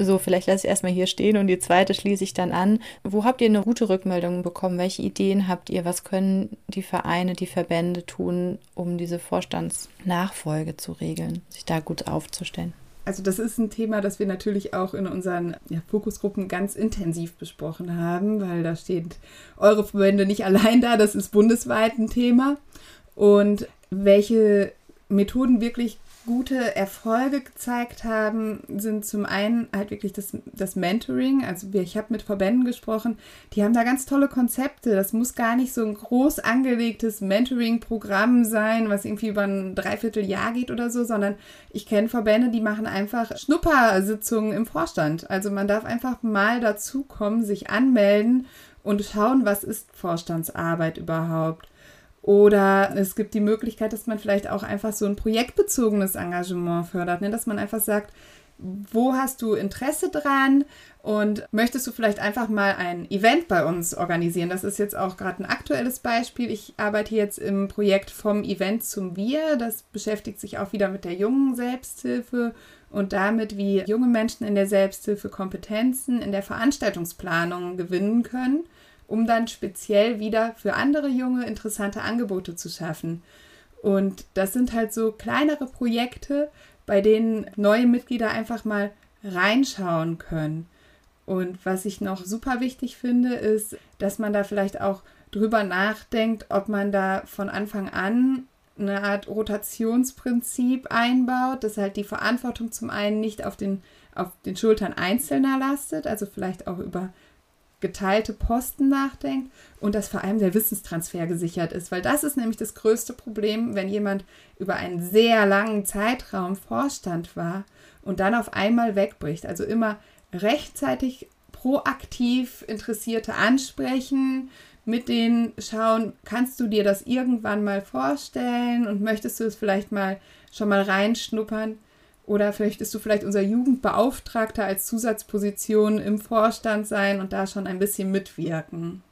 So, vielleicht lasse ich erstmal hier stehen und die zweite schließe ich dann an. Wo habt ihr eine gute Rückmeldung bekommen? Welche Ideen habt ihr? Was können die Vereine, die Verbände tun, um diese Vorstandsnachfolge zu regeln, sich da gut aufzustellen? Also das ist ein Thema, das wir natürlich auch in unseren ja, Fokusgruppen ganz intensiv besprochen haben, weil da steht eure Verbände nicht allein da, das ist bundesweit ein Thema. Und welche Methoden wirklich gute Erfolge gezeigt haben, sind zum einen halt wirklich das, das Mentoring. Also ich habe mit Verbänden gesprochen, die haben da ganz tolle Konzepte. Das muss gar nicht so ein groß angelegtes Mentoring-Programm sein, was irgendwie über ein Dreivierteljahr geht oder so, sondern ich kenne Verbände, die machen einfach Schnuppersitzungen im Vorstand. Also man darf einfach mal dazukommen, sich anmelden und schauen, was ist Vorstandsarbeit überhaupt. Oder es gibt die Möglichkeit, dass man vielleicht auch einfach so ein projektbezogenes Engagement fördert, ne? dass man einfach sagt, wo hast du Interesse dran und möchtest du vielleicht einfach mal ein Event bei uns organisieren? Das ist jetzt auch gerade ein aktuelles Beispiel. Ich arbeite jetzt im Projekt vom Event zum Wir. Das beschäftigt sich auch wieder mit der jungen Selbsthilfe und damit, wie junge Menschen in der Selbsthilfe Kompetenzen in der Veranstaltungsplanung gewinnen können um dann speziell wieder für andere Junge interessante Angebote zu schaffen. Und das sind halt so kleinere Projekte, bei denen neue Mitglieder einfach mal reinschauen können. Und was ich noch super wichtig finde, ist, dass man da vielleicht auch drüber nachdenkt, ob man da von Anfang an eine Art Rotationsprinzip einbaut, dass halt die Verantwortung zum einen nicht auf den, auf den Schultern Einzelner lastet, also vielleicht auch über geteilte Posten nachdenkt und dass vor allem der Wissenstransfer gesichert ist, weil das ist nämlich das größte Problem, wenn jemand über einen sehr langen Zeitraum Vorstand war und dann auf einmal wegbricht. Also immer rechtzeitig proaktiv Interessierte ansprechen, mit denen schauen, kannst du dir das irgendwann mal vorstellen und möchtest du es vielleicht mal schon mal reinschnuppern? Oder möchtest du vielleicht unser Jugendbeauftragter als Zusatzposition im Vorstand sein und da schon ein bisschen mitwirken?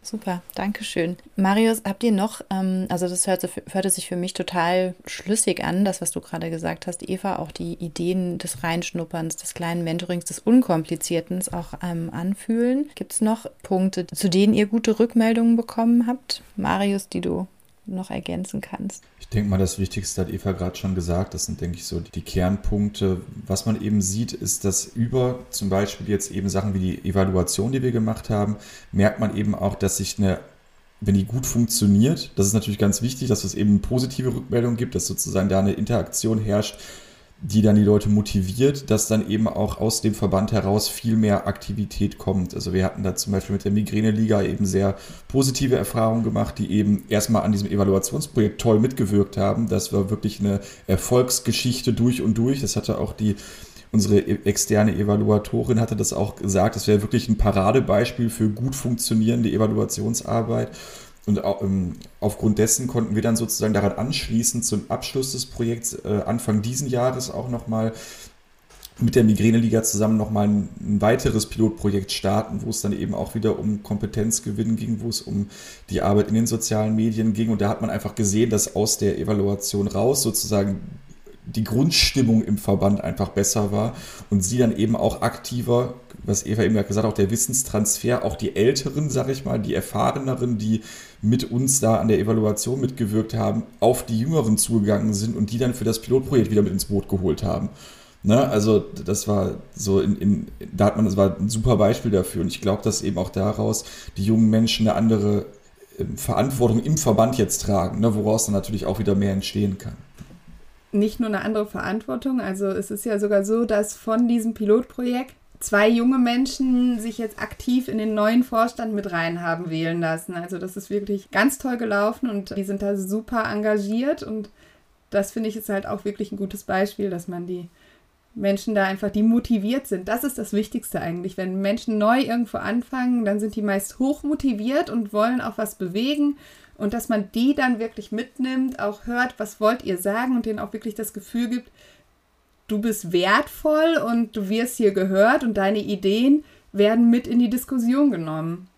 Super, danke schön. Marius, habt ihr noch, ähm, also das hörte, hörte sich für mich total schlüssig an, das, was du gerade gesagt hast, Eva, auch die Ideen des Reinschnupperns, des kleinen Mentorings, des Unkomplizierten auch ähm, anfühlen. Gibt es noch Punkte, zu denen ihr gute Rückmeldungen bekommen habt? Marius, die du noch ergänzen kannst. Ich denke mal, das Wichtigste hat Eva gerade schon gesagt. Das sind, denke ich, so die Kernpunkte. Was man eben sieht, ist, dass über zum Beispiel jetzt eben Sachen wie die Evaluation, die wir gemacht haben, merkt man eben auch, dass sich eine wenn die gut funktioniert, das ist natürlich ganz wichtig, dass es eben positive Rückmeldung gibt, dass sozusagen da eine Interaktion herrscht die dann die Leute motiviert, dass dann eben auch aus dem Verband heraus viel mehr Aktivität kommt. Also wir hatten da zum Beispiel mit der Migräne-Liga eben sehr positive Erfahrungen gemacht, die eben erstmal an diesem Evaluationsprojekt toll mitgewirkt haben. Das war wirklich eine Erfolgsgeschichte durch und durch. Das hatte auch die unsere e-, externe Evaluatorin hatte das auch gesagt, das wäre wirklich ein Paradebeispiel für gut funktionierende Evaluationsarbeit. Und ähm, aufgrund dessen konnten wir dann sozusagen daran anschließen zum Abschluss des Projekts äh, Anfang diesen Jahres auch nochmal mit der Migräne-Liga zusammen nochmal ein weiteres Pilotprojekt starten, wo es dann eben auch wieder um Kompetenzgewinn ging, wo es um die Arbeit in den sozialen Medien ging. Und da hat man einfach gesehen, dass aus der Evaluation raus sozusagen die Grundstimmung im Verband einfach besser war und sie dann eben auch aktiver, was Eva eben gesagt hat, auch der Wissenstransfer, auch die Älteren, sag ich mal, die Erfahreneren, die mit uns da an der Evaluation mitgewirkt haben, auf die Jüngeren zugegangen sind und die dann für das Pilotprojekt wieder mit ins Boot geholt haben. Ne? Also das war so in, in, da hat man, das war ein super Beispiel dafür und ich glaube, dass eben auch daraus die jungen Menschen eine andere ähm, Verantwortung im Verband jetzt tragen, ne? woraus dann natürlich auch wieder mehr entstehen kann nicht nur eine andere Verantwortung. Also es ist ja sogar so, dass von diesem Pilotprojekt zwei junge Menschen sich jetzt aktiv in den neuen Vorstand mit rein haben wählen lassen. Also das ist wirklich ganz toll gelaufen und die sind da super engagiert und das finde ich ist halt auch wirklich ein gutes Beispiel, dass man die Menschen da einfach, die motiviert sind. Das ist das Wichtigste eigentlich. Wenn Menschen neu irgendwo anfangen, dann sind die meist hoch motiviert und wollen auch was bewegen und dass man die dann wirklich mitnimmt, auch hört, was wollt ihr sagen und denen auch wirklich das Gefühl gibt, du bist wertvoll und du wirst hier gehört und deine Ideen werden mit in die Diskussion genommen.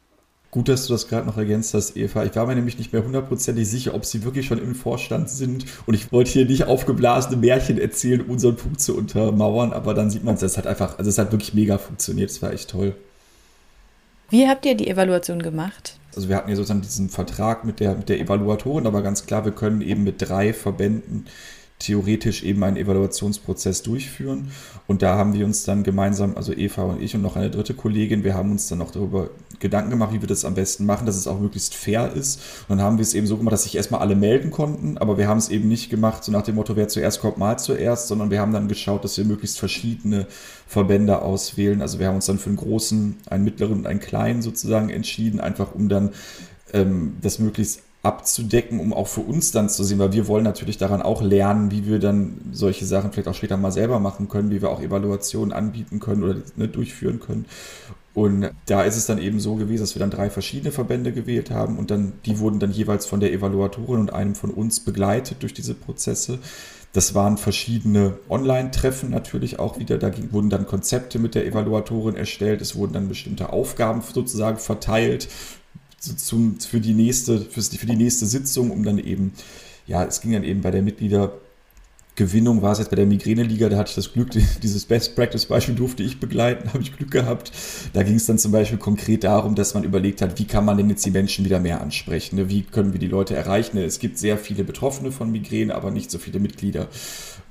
Gut, dass du das gerade noch ergänzt hast, Eva. Ich war mir nämlich nicht mehr hundertprozentig sicher, ob sie wirklich schon im Vorstand sind. Und ich wollte hier nicht aufgeblasene Märchen erzählen, um unseren Punkt zu untermauern. Aber dann sieht man es, es hat einfach, also es hat wirklich mega funktioniert. Es war echt toll. Wie habt ihr die Evaluation gemacht? Also wir hatten ja sozusagen diesen Vertrag mit der, mit der Evaluatorin, aber ganz klar, wir können eben mit drei Verbänden theoretisch eben einen Evaluationsprozess durchführen. Und da haben wir uns dann gemeinsam, also Eva und ich und noch eine dritte Kollegin, wir haben uns dann noch darüber Gedanken gemacht, wie wir das am besten machen, dass es auch möglichst fair ist. Und dann haben wir es eben so gemacht, dass sich erstmal alle melden konnten, aber wir haben es eben nicht gemacht, so nach dem Motto, wer zuerst kommt, mal zuerst, sondern wir haben dann geschaut, dass wir möglichst verschiedene Verbände auswählen. Also wir haben uns dann für einen großen, einen mittleren und einen kleinen sozusagen entschieden, einfach um dann ähm, das möglichst abzudecken, um auch für uns dann zu sehen, weil wir wollen natürlich daran auch lernen, wie wir dann solche Sachen vielleicht auch später mal selber machen können, wie wir auch Evaluationen anbieten können oder ne, durchführen können. Und da ist es dann eben so gewesen, dass wir dann drei verschiedene Verbände gewählt haben und dann die wurden dann jeweils von der Evaluatorin und einem von uns begleitet durch diese Prozesse. Das waren verschiedene Online-Treffen natürlich auch wieder. Da wurden dann Konzepte mit der Evaluatorin erstellt. Es wurden dann bestimmte Aufgaben sozusagen verteilt zum, für, die nächste, für, die nächste Sitzung, um dann eben, ja, es ging dann eben bei der Mitgliedergewinnung, war es jetzt bei der Migräne-Liga, da hatte ich das Glück, dieses Best-Practice-Beispiel durfte ich begleiten, habe ich Glück gehabt. Da ging es dann zum Beispiel konkret darum, dass man überlegt hat, wie kann man denn jetzt die Menschen wieder mehr ansprechen, ne? wie können wir die Leute erreichen. Es gibt sehr viele Betroffene von Migräne, aber nicht so viele Mitglieder.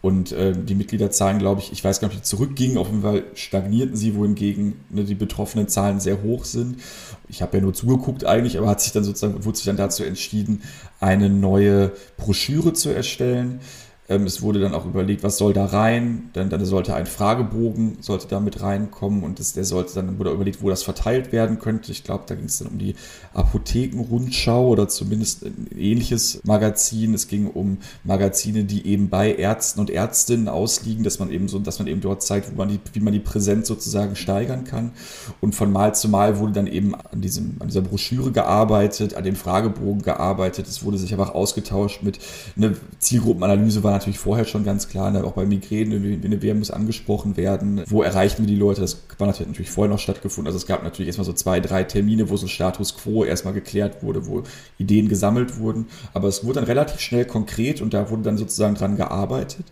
Und äh, die Mitgliederzahlen, glaube ich, ich weiß gar nicht, ob die zurückgingen, auf jeden Fall stagnierten sie, wohingegen ne, die betroffenen Zahlen sehr hoch sind. Ich habe ja nur zugeguckt eigentlich, aber hat sich dann sozusagen, wurde sich dann dazu entschieden, eine neue Broschüre zu erstellen, es wurde dann auch überlegt, was soll da rein. Dann, dann sollte ein Fragebogen sollte da mit reinkommen und das, der sollte dann wurde überlegt, wo das verteilt werden könnte. Ich glaube, da ging es dann um die Apothekenrundschau oder zumindest ein ähnliches Magazin. Es ging um Magazine, die eben bei Ärzten und Ärztinnen ausliegen, dass man eben so, dass man eben dort zeigt, wo man die, wie man die Präsenz sozusagen steigern kann. Und von Mal zu Mal wurde dann eben an diesem, an dieser Broschüre gearbeitet, an dem Fragebogen gearbeitet. Es wurde sich einfach ausgetauscht mit einer Zielgruppenanalyse war natürlich vorher schon ganz klar, ne, auch bei Migräne, Wehr muss angesprochen werden. Wo erreichen wir die Leute? Das war natürlich vorher noch stattgefunden. Also es gab natürlich erstmal so zwei, drei Termine, wo so ein Status quo erstmal geklärt wurde, wo Ideen gesammelt wurden. Aber es wurde dann relativ schnell konkret und da wurde dann sozusagen dran gearbeitet.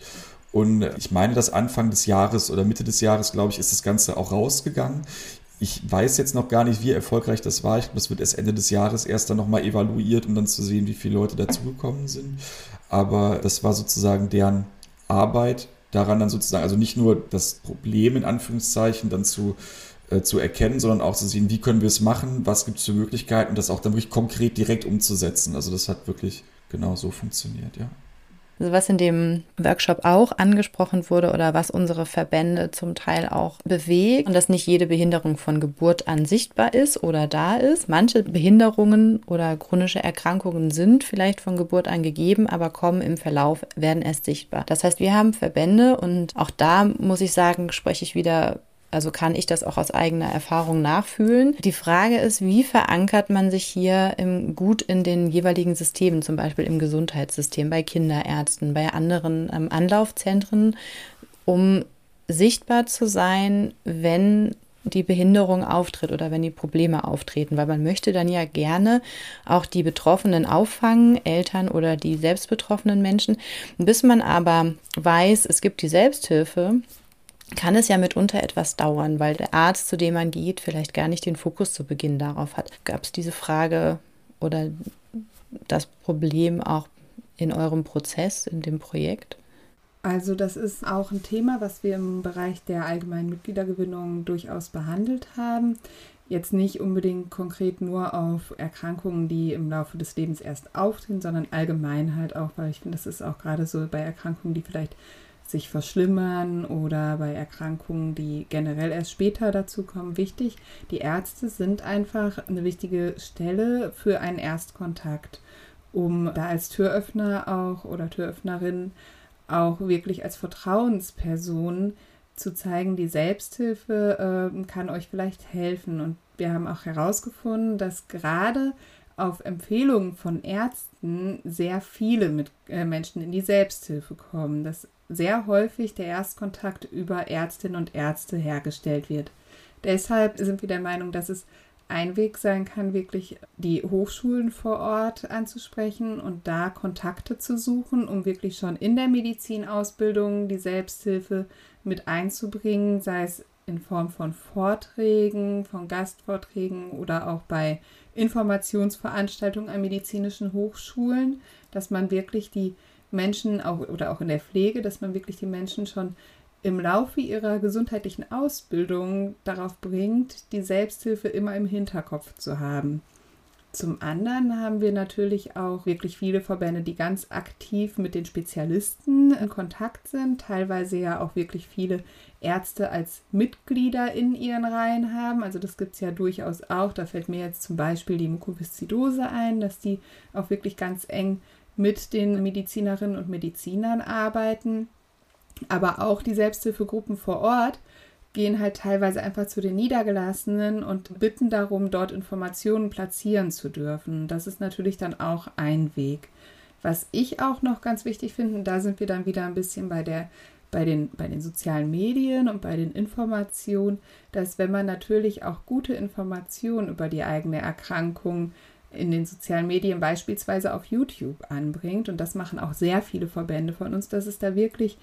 Und ich meine, dass Anfang des Jahres oder Mitte des Jahres, glaube ich, ist das Ganze auch rausgegangen. Ich weiß jetzt noch gar nicht, wie erfolgreich das war. Ich glaube, das wird erst Ende des Jahres erst dann nochmal evaluiert, um dann zu sehen, wie viele Leute dazugekommen sind aber das war sozusagen deren Arbeit, daran dann sozusagen, also nicht nur das Problem in Anführungszeichen dann zu, äh, zu erkennen, sondern auch zu sehen, wie können wir es machen, was gibt es für Möglichkeiten, das auch dann wirklich konkret direkt umzusetzen. Also das hat wirklich genau so funktioniert, ja. Also was in dem Workshop auch angesprochen wurde oder was unsere Verbände zum Teil auch bewegt und dass nicht jede Behinderung von Geburt an sichtbar ist oder da ist. Manche Behinderungen oder chronische Erkrankungen sind vielleicht von Geburt an gegeben, aber kommen im Verlauf, werden erst sichtbar. Das heißt, wir haben Verbände und auch da muss ich sagen, spreche ich wieder also kann ich das auch aus eigener Erfahrung nachfühlen. Die Frage ist, wie verankert man sich hier im, gut in den jeweiligen Systemen, zum Beispiel im Gesundheitssystem, bei Kinderärzten, bei anderen ähm, Anlaufzentren, um sichtbar zu sein, wenn die Behinderung auftritt oder wenn die Probleme auftreten, weil man möchte dann ja gerne auch die Betroffenen auffangen, Eltern oder die selbstbetroffenen Menschen. Bis man aber weiß, es gibt die Selbsthilfe, kann es ja mitunter etwas dauern, weil der Arzt, zu dem man geht, vielleicht gar nicht den Fokus zu Beginn darauf hat. Gab es diese Frage oder das Problem auch in eurem Prozess, in dem Projekt? Also das ist auch ein Thema, was wir im Bereich der allgemeinen Mitgliedergewinnung durchaus behandelt haben. Jetzt nicht unbedingt konkret nur auf Erkrankungen, die im Laufe des Lebens erst auftreten, sondern allgemein halt auch, weil ich finde, das ist auch gerade so bei Erkrankungen, die vielleicht sich verschlimmern oder bei Erkrankungen, die generell erst später dazu kommen, wichtig. Die Ärzte sind einfach eine wichtige Stelle für einen Erstkontakt, um da als Türöffner auch oder Türöffnerin auch wirklich als Vertrauensperson zu zeigen, die Selbsthilfe äh, kann euch vielleicht helfen. Und wir haben auch herausgefunden, dass gerade auf Empfehlungen von Ärzten sehr viele mit, äh, Menschen in die Selbsthilfe kommen. Dass sehr häufig der Erstkontakt über Ärztinnen und Ärzte hergestellt wird. Deshalb sind wir der Meinung, dass es ein Weg sein kann, wirklich die Hochschulen vor Ort anzusprechen und da Kontakte zu suchen, um wirklich schon in der Medizinausbildung die Selbsthilfe mit einzubringen, sei es in Form von Vorträgen, von Gastvorträgen oder auch bei Informationsveranstaltungen an medizinischen Hochschulen, dass man wirklich die Menschen auch, oder auch in der Pflege, dass man wirklich die Menschen schon im Laufe ihrer gesundheitlichen Ausbildung darauf bringt, die Selbsthilfe immer im Hinterkopf zu haben. Zum anderen haben wir natürlich auch wirklich viele Verbände, die ganz aktiv mit den Spezialisten in Kontakt sind, teilweise ja auch wirklich viele Ärzte als Mitglieder in ihren Reihen haben. Also das gibt es ja durchaus auch. Da fällt mir jetzt zum Beispiel die Mukoviszidose ein, dass die auch wirklich ganz eng mit den Medizinerinnen und Medizinern arbeiten. Aber auch die Selbsthilfegruppen vor Ort gehen halt teilweise einfach zu den Niedergelassenen und bitten darum, dort Informationen platzieren zu dürfen. Das ist natürlich dann auch ein Weg. Was ich auch noch ganz wichtig finde, da sind wir dann wieder ein bisschen bei der bei den, bei den sozialen Medien und bei den Informationen, dass wenn man natürlich auch gute Informationen über die eigene Erkrankung in den sozialen Medien, beispielsweise auf YouTube anbringt, und das machen auch sehr viele Verbände von uns, dass es da wirklich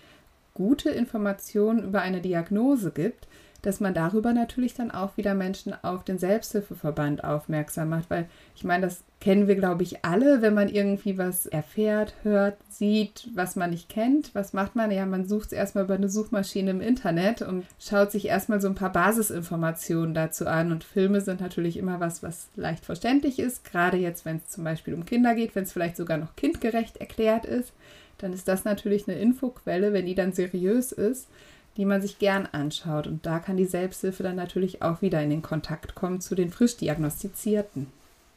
gute Informationen über eine Diagnose gibt, dass man darüber natürlich dann auch wieder Menschen auf den Selbsthilfeverband aufmerksam macht, weil ich meine, das kennen wir, glaube ich, alle, wenn man irgendwie was erfährt, hört, sieht, was man nicht kennt. Was macht man? Ja, man sucht es erstmal über eine Suchmaschine im Internet und schaut sich erstmal so ein paar Basisinformationen dazu an. Und Filme sind natürlich immer was, was leicht verständlich ist, gerade jetzt, wenn es zum Beispiel um Kinder geht, wenn es vielleicht sogar noch kindgerecht erklärt ist, dann ist das natürlich eine Infoquelle, wenn die dann seriös ist die man sich gern anschaut. Und da kann die Selbsthilfe dann natürlich auch wieder in den Kontakt kommen zu den frisch Diagnostizierten.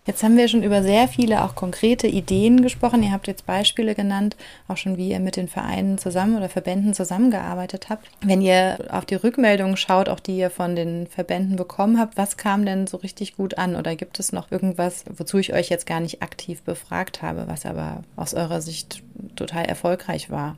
Jetzt haben wir schon über sehr viele auch konkrete Ideen gesprochen. Ihr habt jetzt Beispiele genannt, auch schon wie ihr mit den Vereinen zusammen oder Verbänden zusammengearbeitet habt. Wenn ihr auf die Rückmeldungen schaut, auch die ihr von den Verbänden bekommen habt, was kam denn so richtig gut an? Oder gibt es noch irgendwas, wozu ich euch jetzt gar nicht aktiv befragt habe, was aber aus eurer Sicht total erfolgreich war?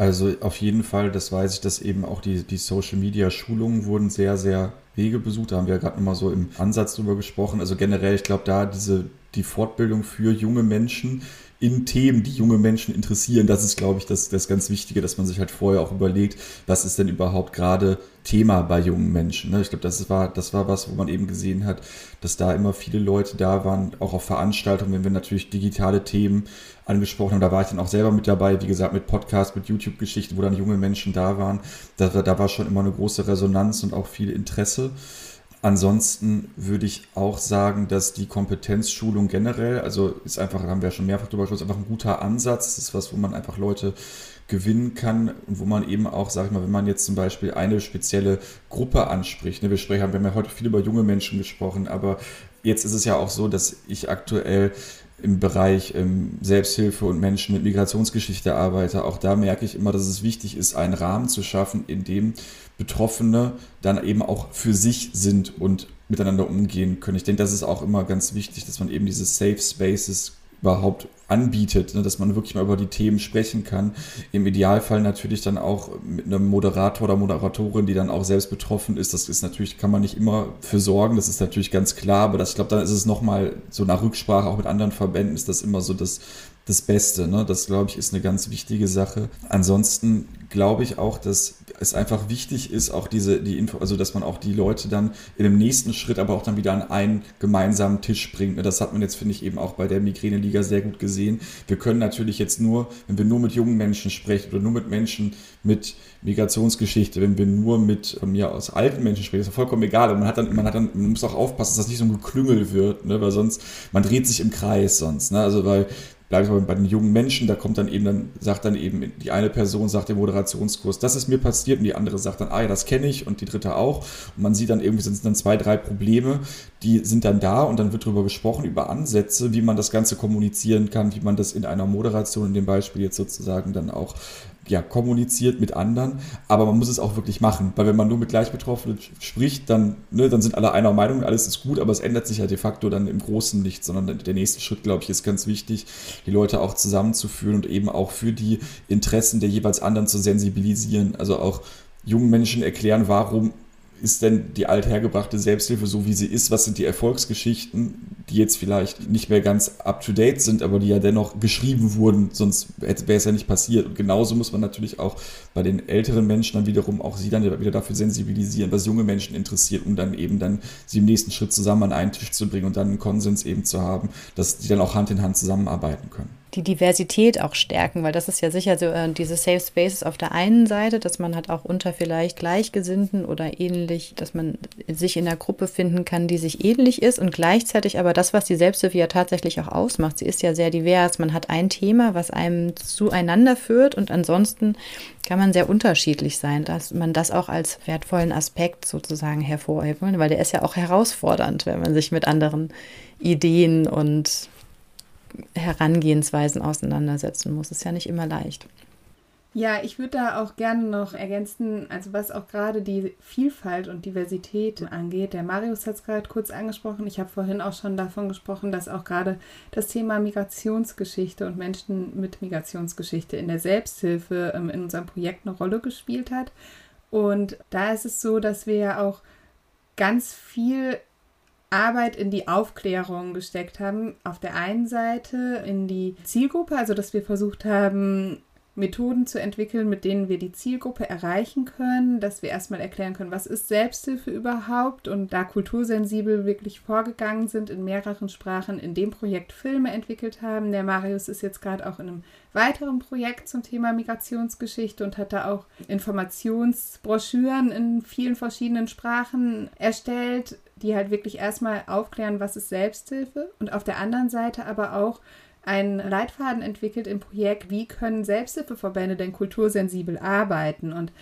Also auf jeden Fall, das weiß ich, dass eben auch die, die Social-Media-Schulungen wurden sehr, sehr Wege besucht. Da haben wir ja gerade nochmal so im Ansatz drüber gesprochen. Also generell, ich glaube, da diese die Fortbildung für junge Menschen in Themen, die junge Menschen interessieren. Das ist, glaube ich, das, das ganz Wichtige, dass man sich halt vorher auch überlegt, was ist denn überhaupt gerade Thema bei jungen Menschen. Ne? Ich glaube, das war, das war was, wo man eben gesehen hat, dass da immer viele Leute da waren, auch auf Veranstaltungen, wenn wir natürlich digitale Themen angesprochen haben. Da war ich dann auch selber mit dabei, wie gesagt, mit Podcasts, mit YouTube-Geschichten, wo dann junge Menschen da waren. Da, da war schon immer eine große Resonanz und auch viel Interesse. Ansonsten würde ich auch sagen, dass die Kompetenzschulung generell, also ist einfach, haben wir ja schon mehrfach drüber gesprochen, einfach ein guter Ansatz. Das ist was, wo man einfach Leute gewinnen kann und wo man eben auch, sag ich mal, wenn man jetzt zum Beispiel eine spezielle Gruppe anspricht, ne, wir sprechen, wir haben ja heute viel über junge Menschen gesprochen, aber jetzt ist es ja auch so, dass ich aktuell im Bereich ähm, Selbsthilfe und Menschen mit Migrationsgeschichte arbeite. Auch da merke ich immer, dass es wichtig ist, einen Rahmen zu schaffen, in dem Betroffene dann eben auch für sich sind und miteinander umgehen können. Ich denke, das ist auch immer ganz wichtig, dass man eben diese Safe Spaces überhaupt anbietet, ne, dass man wirklich mal über die Themen sprechen kann. Im Idealfall natürlich dann auch mit einem Moderator oder Moderatorin, die dann auch selbst betroffen ist. Das ist natürlich, kann man nicht immer für sorgen, das ist natürlich ganz klar, aber das, ich glaube, dann ist es nochmal so nach Rücksprache auch mit anderen Verbänden ist das immer so das, das Beste. Ne? Das, glaube ich, ist eine ganz wichtige Sache. Ansonsten glaube ich auch, dass es einfach wichtig ist, auch diese, die Info, also dass man auch die Leute dann in dem nächsten Schritt aber auch dann wieder an einen gemeinsamen Tisch bringt. Ne, das hat man jetzt, finde ich, eben auch bei der Migräne-Liga sehr gut gesehen. Wir können natürlich jetzt nur, wenn wir nur mit jungen Menschen sprechen oder nur mit Menschen mit Migrationsgeschichte, wenn wir nur mit von mir aus alten Menschen sprechen, ist ja vollkommen egal. Und man hat dann, man hat dann, man muss auch aufpassen, dass das nicht so ein Geklüngel wird, ne? weil sonst, man dreht sich im Kreis sonst. Ne? Also weil bleibe ich mal bei den jungen Menschen, da kommt dann eben, dann sagt dann eben die eine Person, sagt der Moderationskurs, das ist mir passiert und die andere sagt dann, ah ja, das kenne ich und die dritte auch. Und man sieht dann irgendwie, sind dann zwei, drei Probleme, die sind dann da und dann wird darüber gesprochen, über Ansätze, wie man das Ganze kommunizieren kann, wie man das in einer Moderation in dem Beispiel jetzt sozusagen dann auch ja, kommuniziert mit anderen, aber man muss es auch wirklich machen, weil wenn man nur mit Gleichbetroffenen spricht, dann, ne, dann sind alle einer Meinung, alles ist gut, aber es ändert sich ja de facto dann im Großen nichts, sondern der nächste Schritt, glaube ich, ist ganz wichtig, die Leute auch zusammenzuführen und eben auch für die Interessen der jeweils anderen zu sensibilisieren, also auch jungen Menschen erklären, warum ist denn die althergebrachte Selbsthilfe so, wie sie ist? Was sind die Erfolgsgeschichten, die jetzt vielleicht nicht mehr ganz up-to-date sind, aber die ja dennoch geschrieben wurden, sonst wäre es ja nicht passiert. Und genauso muss man natürlich auch bei den älteren Menschen dann wiederum auch sie dann wieder dafür sensibilisieren, was junge Menschen interessiert, um dann eben dann sie im nächsten Schritt zusammen an einen Tisch zu bringen und dann einen Konsens eben zu haben, dass die dann auch Hand in Hand zusammenarbeiten können die Diversität auch stärken, weil das ist ja sicher so äh, diese Safe Spaces auf der einen Seite, dass man halt auch unter vielleicht Gleichgesinnten oder ähnlich, dass man sich in einer Gruppe finden kann, die sich ähnlich ist und gleichzeitig aber das, was die Selbsthilfe ja tatsächlich auch ausmacht, sie ist ja sehr divers. Man hat ein Thema, was einem zueinander führt und ansonsten kann man sehr unterschiedlich sein, dass man das auch als wertvollen Aspekt sozusagen hervorheben will, weil der ist ja auch herausfordernd, wenn man sich mit anderen Ideen und Herangehensweisen auseinandersetzen muss. Ist ja nicht immer leicht. Ja, ich würde da auch gerne noch ergänzen, also was auch gerade die Vielfalt und Diversität angeht. Der Marius hat es gerade kurz angesprochen. Ich habe vorhin auch schon davon gesprochen, dass auch gerade das Thema Migrationsgeschichte und Menschen mit Migrationsgeschichte in der Selbsthilfe ähm, in unserem Projekt eine Rolle gespielt hat. Und da ist es so, dass wir ja auch ganz viel Arbeit in die Aufklärung gesteckt haben. Auf der einen Seite in die Zielgruppe, also dass wir versucht haben, Methoden zu entwickeln, mit denen wir die Zielgruppe erreichen können, dass wir erstmal erklären können, was ist Selbsthilfe überhaupt und da kultursensibel wirklich vorgegangen sind in mehreren Sprachen, in dem Projekt Filme entwickelt haben. Der Marius ist jetzt gerade auch in einem weiteren Projekt zum Thema Migrationsgeschichte und hat da auch Informationsbroschüren in vielen verschiedenen Sprachen erstellt, die halt wirklich erstmal aufklären, was ist Selbsthilfe und auf der anderen Seite aber auch einen Leitfaden entwickelt im Projekt, wie können Selbsthilfeverbände denn kultursensibel arbeiten. Und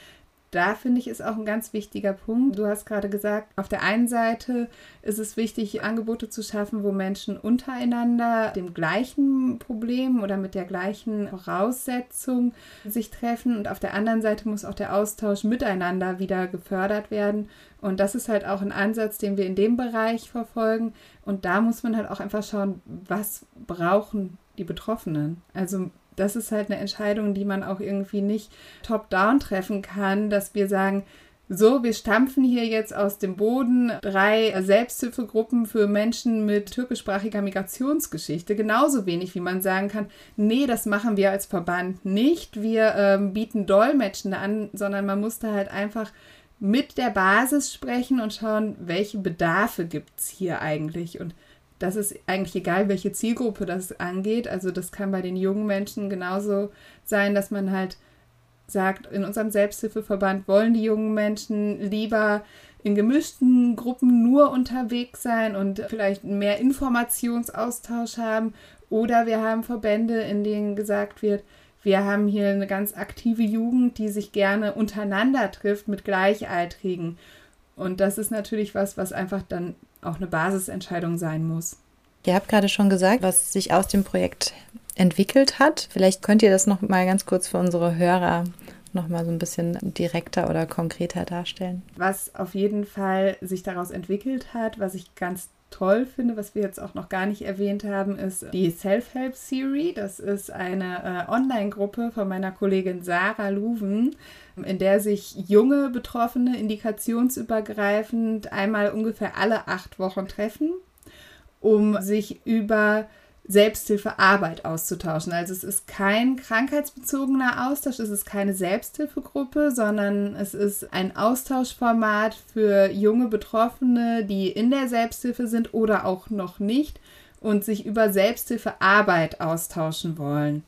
da finde ich ist auch ein ganz wichtiger Punkt. Du hast gerade gesagt, auf der einen Seite ist es wichtig, Angebote zu schaffen, wo Menschen untereinander dem gleichen Problem oder mit der gleichen Voraussetzung sich treffen. Und auf der anderen Seite muss auch der Austausch miteinander wieder gefördert werden. Und das ist halt auch ein Ansatz, den wir in dem Bereich verfolgen. Und da muss man halt auch einfach schauen, was brauchen die Betroffenen. Also das ist halt eine Entscheidung, die man auch irgendwie nicht top-down treffen kann, dass wir sagen, so, wir stampfen hier jetzt aus dem Boden drei Selbsthilfegruppen für Menschen mit türkischsprachiger Migrationsgeschichte. Genauso wenig, wie man sagen kann, nee, das machen wir als Verband nicht. Wir ähm, bieten Dolmetschen an, sondern man muss da halt einfach mit der Basis sprechen und schauen, welche Bedarfe gibt es hier eigentlich. Und das ist eigentlich egal, welche Zielgruppe das angeht. Also das kann bei den jungen Menschen genauso sein, dass man halt sagt, in unserem Selbsthilfeverband wollen die jungen Menschen lieber in gemischten Gruppen nur unterwegs sein und vielleicht mehr Informationsaustausch haben. Oder wir haben Verbände, in denen gesagt wird, wir haben hier eine ganz aktive Jugend, die sich gerne untereinander trifft mit Gleichaltrigen. Und das ist natürlich was, was einfach dann auch eine Basisentscheidung sein muss. Ihr habt gerade schon gesagt, was sich aus dem Projekt entwickelt hat. Vielleicht könnt ihr das noch mal ganz kurz für unsere Hörer noch mal so ein bisschen direkter oder konkreter darstellen. Was auf jeden Fall sich daraus entwickelt hat, was ich ganz toll finde, was wir jetzt auch noch gar nicht erwähnt haben, ist die Self-Help Series. Das ist eine äh, Online-Gruppe von meiner Kollegin Sarah Luven, in der sich junge Betroffene indikationsübergreifend einmal ungefähr alle acht Wochen treffen, um sich über Selbsthilfearbeit auszutauschen. Also es ist kein krankheitsbezogener Austausch, es ist keine Selbsthilfegruppe, sondern es ist ein Austauschformat für junge Betroffene, die in der Selbsthilfe sind oder auch noch nicht und sich über Selbsthilfearbeit austauschen wollen.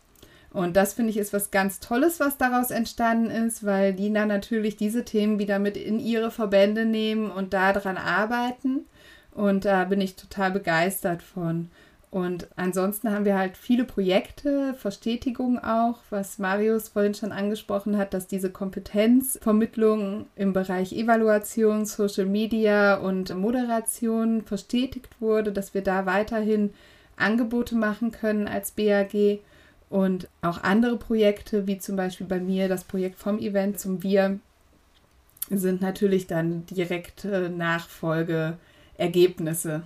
Und das finde ich ist was ganz Tolles, was daraus entstanden ist, weil die dann natürlich diese Themen wieder mit in ihre Verbände nehmen und daran arbeiten. Und da bin ich total begeistert von. Und ansonsten haben wir halt viele Projekte, Verstetigung auch, was Marius vorhin schon angesprochen hat, dass diese Kompetenzvermittlung im Bereich Evaluation, Social Media und Moderation verstetigt wurde, dass wir da weiterhin Angebote machen können als BAG und auch andere Projekte, wie zum Beispiel bei mir das Projekt vom Event zum Wir, sind natürlich dann direkte Nachfolgeergebnisse.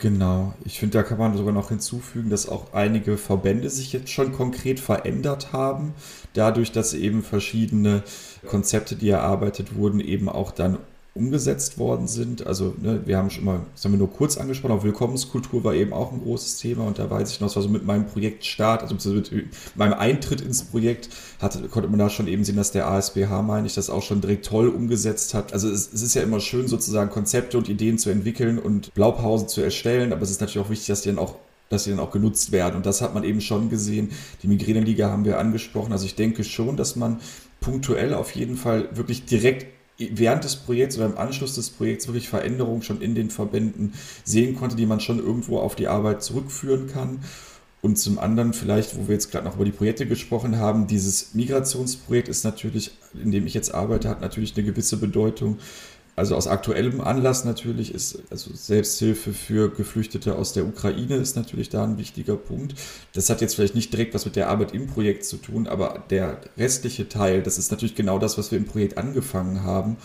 Genau, ich finde, da kann man sogar noch hinzufügen, dass auch einige Verbände sich jetzt schon konkret verändert haben, dadurch, dass eben verschiedene Konzepte, die erarbeitet wurden, eben auch dann umgesetzt worden sind. Also ne, wir haben schon mal, das haben wir nur kurz angesprochen, auch Willkommenskultur war eben auch ein großes Thema und da weiß ich noch, das war so mit meinem Projektstart, also mit meinem Eintritt ins Projekt, hatte, konnte man da schon eben sehen, dass der ASBH, meine ich, das auch schon direkt toll umgesetzt hat. Also es, es ist ja immer schön, sozusagen Konzepte und Ideen zu entwickeln und Blaupausen zu erstellen, aber es ist natürlich auch wichtig, dass die dann auch dass sie dann auch genutzt werden. Und das hat man eben schon gesehen. Die Migräneliga haben wir angesprochen. Also ich denke schon, dass man punktuell auf jeden Fall wirklich direkt während des Projekts oder im Anschluss des Projekts wirklich Veränderungen schon in den Verbänden sehen konnte, die man schon irgendwo auf die Arbeit zurückführen kann. Und zum anderen vielleicht, wo wir jetzt gerade noch über die Projekte gesprochen haben, dieses Migrationsprojekt ist natürlich, in dem ich jetzt arbeite, hat natürlich eine gewisse Bedeutung, also aus aktuellem Anlass natürlich ist, also Selbsthilfe für Geflüchtete aus der Ukraine ist natürlich da ein wichtiger Punkt. Das hat jetzt vielleicht nicht direkt was mit der Arbeit im Projekt zu tun, aber der restliche Teil, das ist natürlich genau das, was wir im Projekt angefangen haben.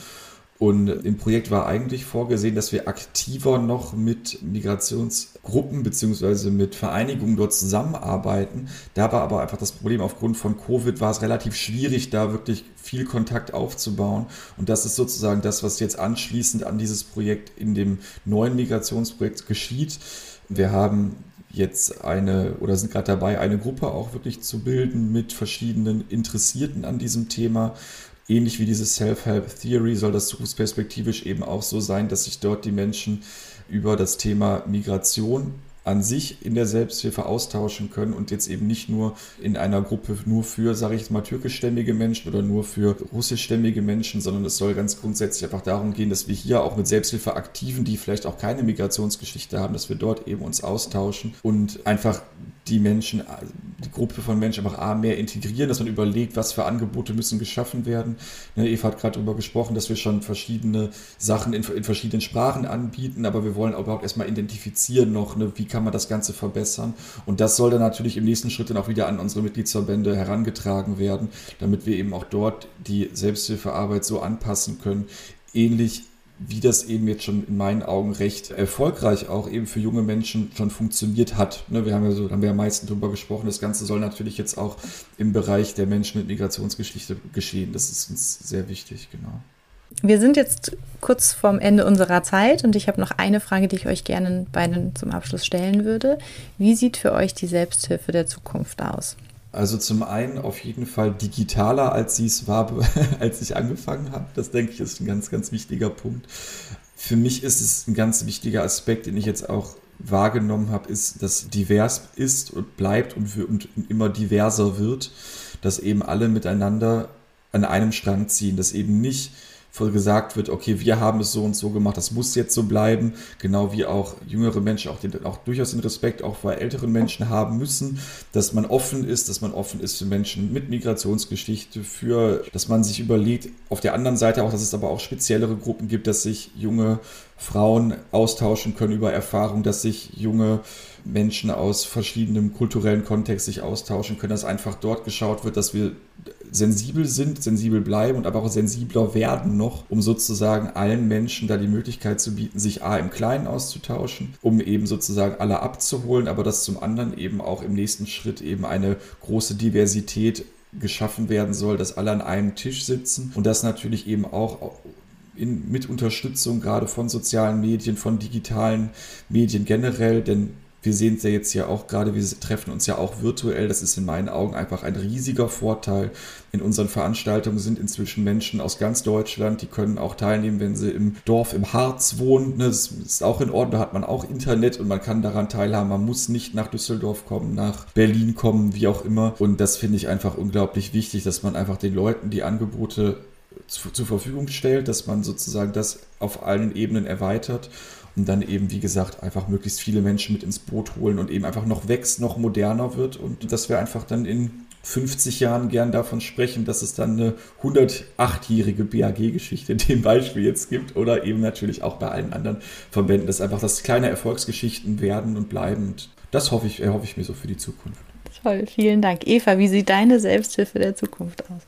Und im Projekt war eigentlich vorgesehen, dass wir aktiver noch mit Migrationsgruppen beziehungsweise mit Vereinigungen dort zusammenarbeiten. Da war aber einfach das Problem, aufgrund von Covid war es relativ schwierig, da wirklich viel Kontakt aufzubauen. Und das ist sozusagen das, was jetzt anschließend an dieses Projekt in dem neuen Migrationsprojekt geschieht. Wir haben jetzt eine oder sind gerade dabei, eine Gruppe auch wirklich zu bilden mit verschiedenen Interessierten an diesem Thema. Ähnlich wie diese Self-Help-Theory soll das zukunftsperspektivisch eben auch so sein, dass sich dort die Menschen über das Thema Migration an sich in der Selbsthilfe austauschen können und jetzt eben nicht nur in einer Gruppe nur für, sage ich jetzt mal, türkischstämmige Menschen oder nur für russischstämmige Menschen, sondern es soll ganz grundsätzlich einfach darum gehen, dass wir hier auch mit Selbsthilfeaktiven, die vielleicht auch keine Migrationsgeschichte haben, dass wir dort eben uns austauschen und einfach die Menschen, die Gruppe von Menschen einfach A, mehr integrieren, dass man überlegt, was für Angebote müssen geschaffen werden. Ne, Eva hat gerade darüber gesprochen, dass wir schon verschiedene Sachen in, in, verschiedenen Sprachen anbieten, aber wir wollen überhaupt erstmal identifizieren noch, ne, wie kann man das Ganze verbessern. Und das soll dann natürlich im nächsten Schritt dann auch wieder an unsere Mitgliedsverbände herangetragen werden, damit wir eben auch dort die Selbsthilfearbeit so anpassen können, ähnlich wie das eben jetzt schon in meinen Augen recht erfolgreich auch eben für junge Menschen schon funktioniert hat. Ne, wir haben ja so, haben wir am meisten darüber gesprochen. Das Ganze soll natürlich jetzt auch im Bereich der Menschen mit Migrationsgeschichte geschehen. Das ist uns sehr wichtig, genau. Wir sind jetzt kurz vorm Ende unserer Zeit und ich habe noch eine Frage, die ich euch gerne beiden zum Abschluss stellen würde. Wie sieht für euch die Selbsthilfe der Zukunft aus? Also zum einen auf jeden Fall digitaler, als sie es war, als ich angefangen habe. Das denke ich ist ein ganz, ganz wichtiger Punkt. Für mich ist es ein ganz wichtiger Aspekt, den ich jetzt auch wahrgenommen habe, ist, dass divers ist und bleibt und, für, und immer diverser wird, dass eben alle miteinander an einem Strang ziehen, dass eben nicht gesagt wird, okay, wir haben es so und so gemacht, das muss jetzt so bleiben, genau wie auch jüngere Menschen auch, den, auch durchaus den Respekt auch vor älteren Menschen haben müssen, dass man offen ist, dass man offen ist für Menschen mit Migrationsgeschichte, für, dass man sich überlegt, auf der anderen Seite auch, dass es aber auch speziellere Gruppen gibt, dass sich junge Frauen austauschen können über Erfahrung, dass sich junge Menschen aus verschiedenen kulturellen Kontexten sich austauschen können, dass einfach dort geschaut wird, dass wir sensibel sind, sensibel bleiben und aber auch sensibler werden noch, um sozusagen allen Menschen da die Möglichkeit zu bieten, sich A im Kleinen auszutauschen, um eben sozusagen alle abzuholen, aber dass zum anderen eben auch im nächsten Schritt eben eine große Diversität geschaffen werden soll, dass alle an einem Tisch sitzen und das natürlich eben auch in, mit Unterstützung gerade von sozialen Medien, von digitalen Medien generell, denn wir sehen es ja jetzt ja auch gerade, wir treffen uns ja auch virtuell. Das ist in meinen Augen einfach ein riesiger Vorteil. In unseren Veranstaltungen sind inzwischen Menschen aus ganz Deutschland, die können auch teilnehmen, wenn sie im Dorf im Harz wohnen. Ne, das ist auch in Ordnung, da hat man auch Internet und man kann daran teilhaben. Man muss nicht nach Düsseldorf kommen, nach Berlin kommen, wie auch immer. Und das finde ich einfach unglaublich wichtig, dass man einfach den Leuten die Angebote zur Verfügung stellt, dass man sozusagen das auf allen Ebenen erweitert und dann eben, wie gesagt, einfach möglichst viele Menschen mit ins Boot holen und eben einfach noch wächst, noch moderner wird und dass wir einfach dann in 50 Jahren gern davon sprechen, dass es dann eine 108-jährige BAG-Geschichte in dem Beispiel jetzt gibt oder eben natürlich auch bei allen anderen Verbänden, dass einfach das kleine Erfolgsgeschichten werden und bleiben. Und das hoffe ich, erhoffe ich mir so für die Zukunft. Toll, vielen Dank. Eva, wie sieht deine Selbsthilfe der Zukunft aus?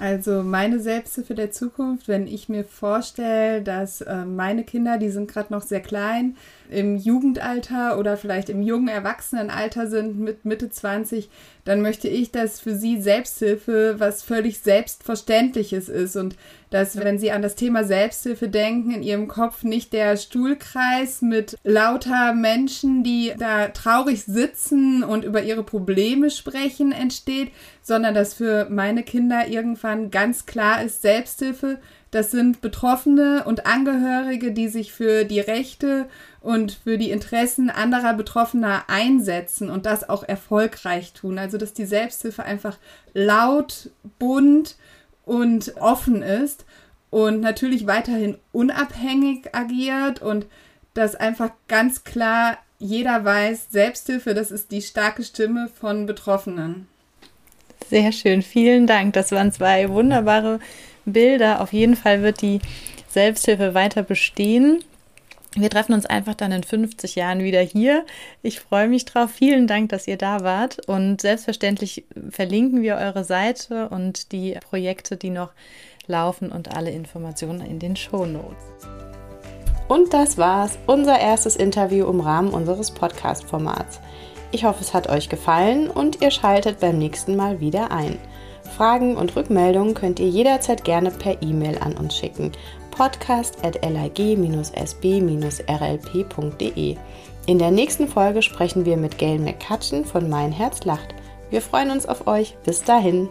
Also meine Selbsthilfe der Zukunft, wenn ich mir vorstelle, dass äh, meine Kinder, die sind gerade noch sehr klein, im Jugendalter oder vielleicht im jungen Erwachsenenalter sind mit Mitte 20, dann möchte ich, dass für sie Selbsthilfe was völlig Selbstverständliches ist. Und dass, wenn sie an das Thema Selbsthilfe denken, in ihrem Kopf nicht der Stuhlkreis mit lauter Menschen, die da traurig sitzen und über ihre Probleme sprechen, entsteht, sondern dass für meine Kinder irgendwann ganz klar ist, Selbsthilfe, das sind Betroffene und Angehörige, die sich für die Rechte und für die Interessen anderer Betroffener einsetzen und das auch erfolgreich tun. Also dass die Selbsthilfe einfach laut, bunt und offen ist und natürlich weiterhin unabhängig agiert und dass einfach ganz klar jeder weiß, Selbsthilfe, das ist die starke Stimme von Betroffenen. Sehr schön, vielen Dank. Das waren zwei wunderbare Bilder. Auf jeden Fall wird die Selbsthilfe weiter bestehen. Wir treffen uns einfach dann in 50 Jahren wieder hier. Ich freue mich drauf. Vielen Dank, dass ihr da wart. Und selbstverständlich verlinken wir eure Seite und die Projekte, die noch laufen und alle Informationen in den Show Notes. Und das war's, unser erstes Interview im Rahmen unseres Podcast-Formats. Ich hoffe, es hat euch gefallen und ihr schaltet beim nächsten Mal wieder ein. Fragen und Rückmeldungen könnt ihr jederzeit gerne per E-Mail an uns schicken. podcast.lag-sb-rlp.de In der nächsten Folge sprechen wir mit Gail McCutcheon von Mein Herz lacht. Wir freuen uns auf euch. Bis dahin.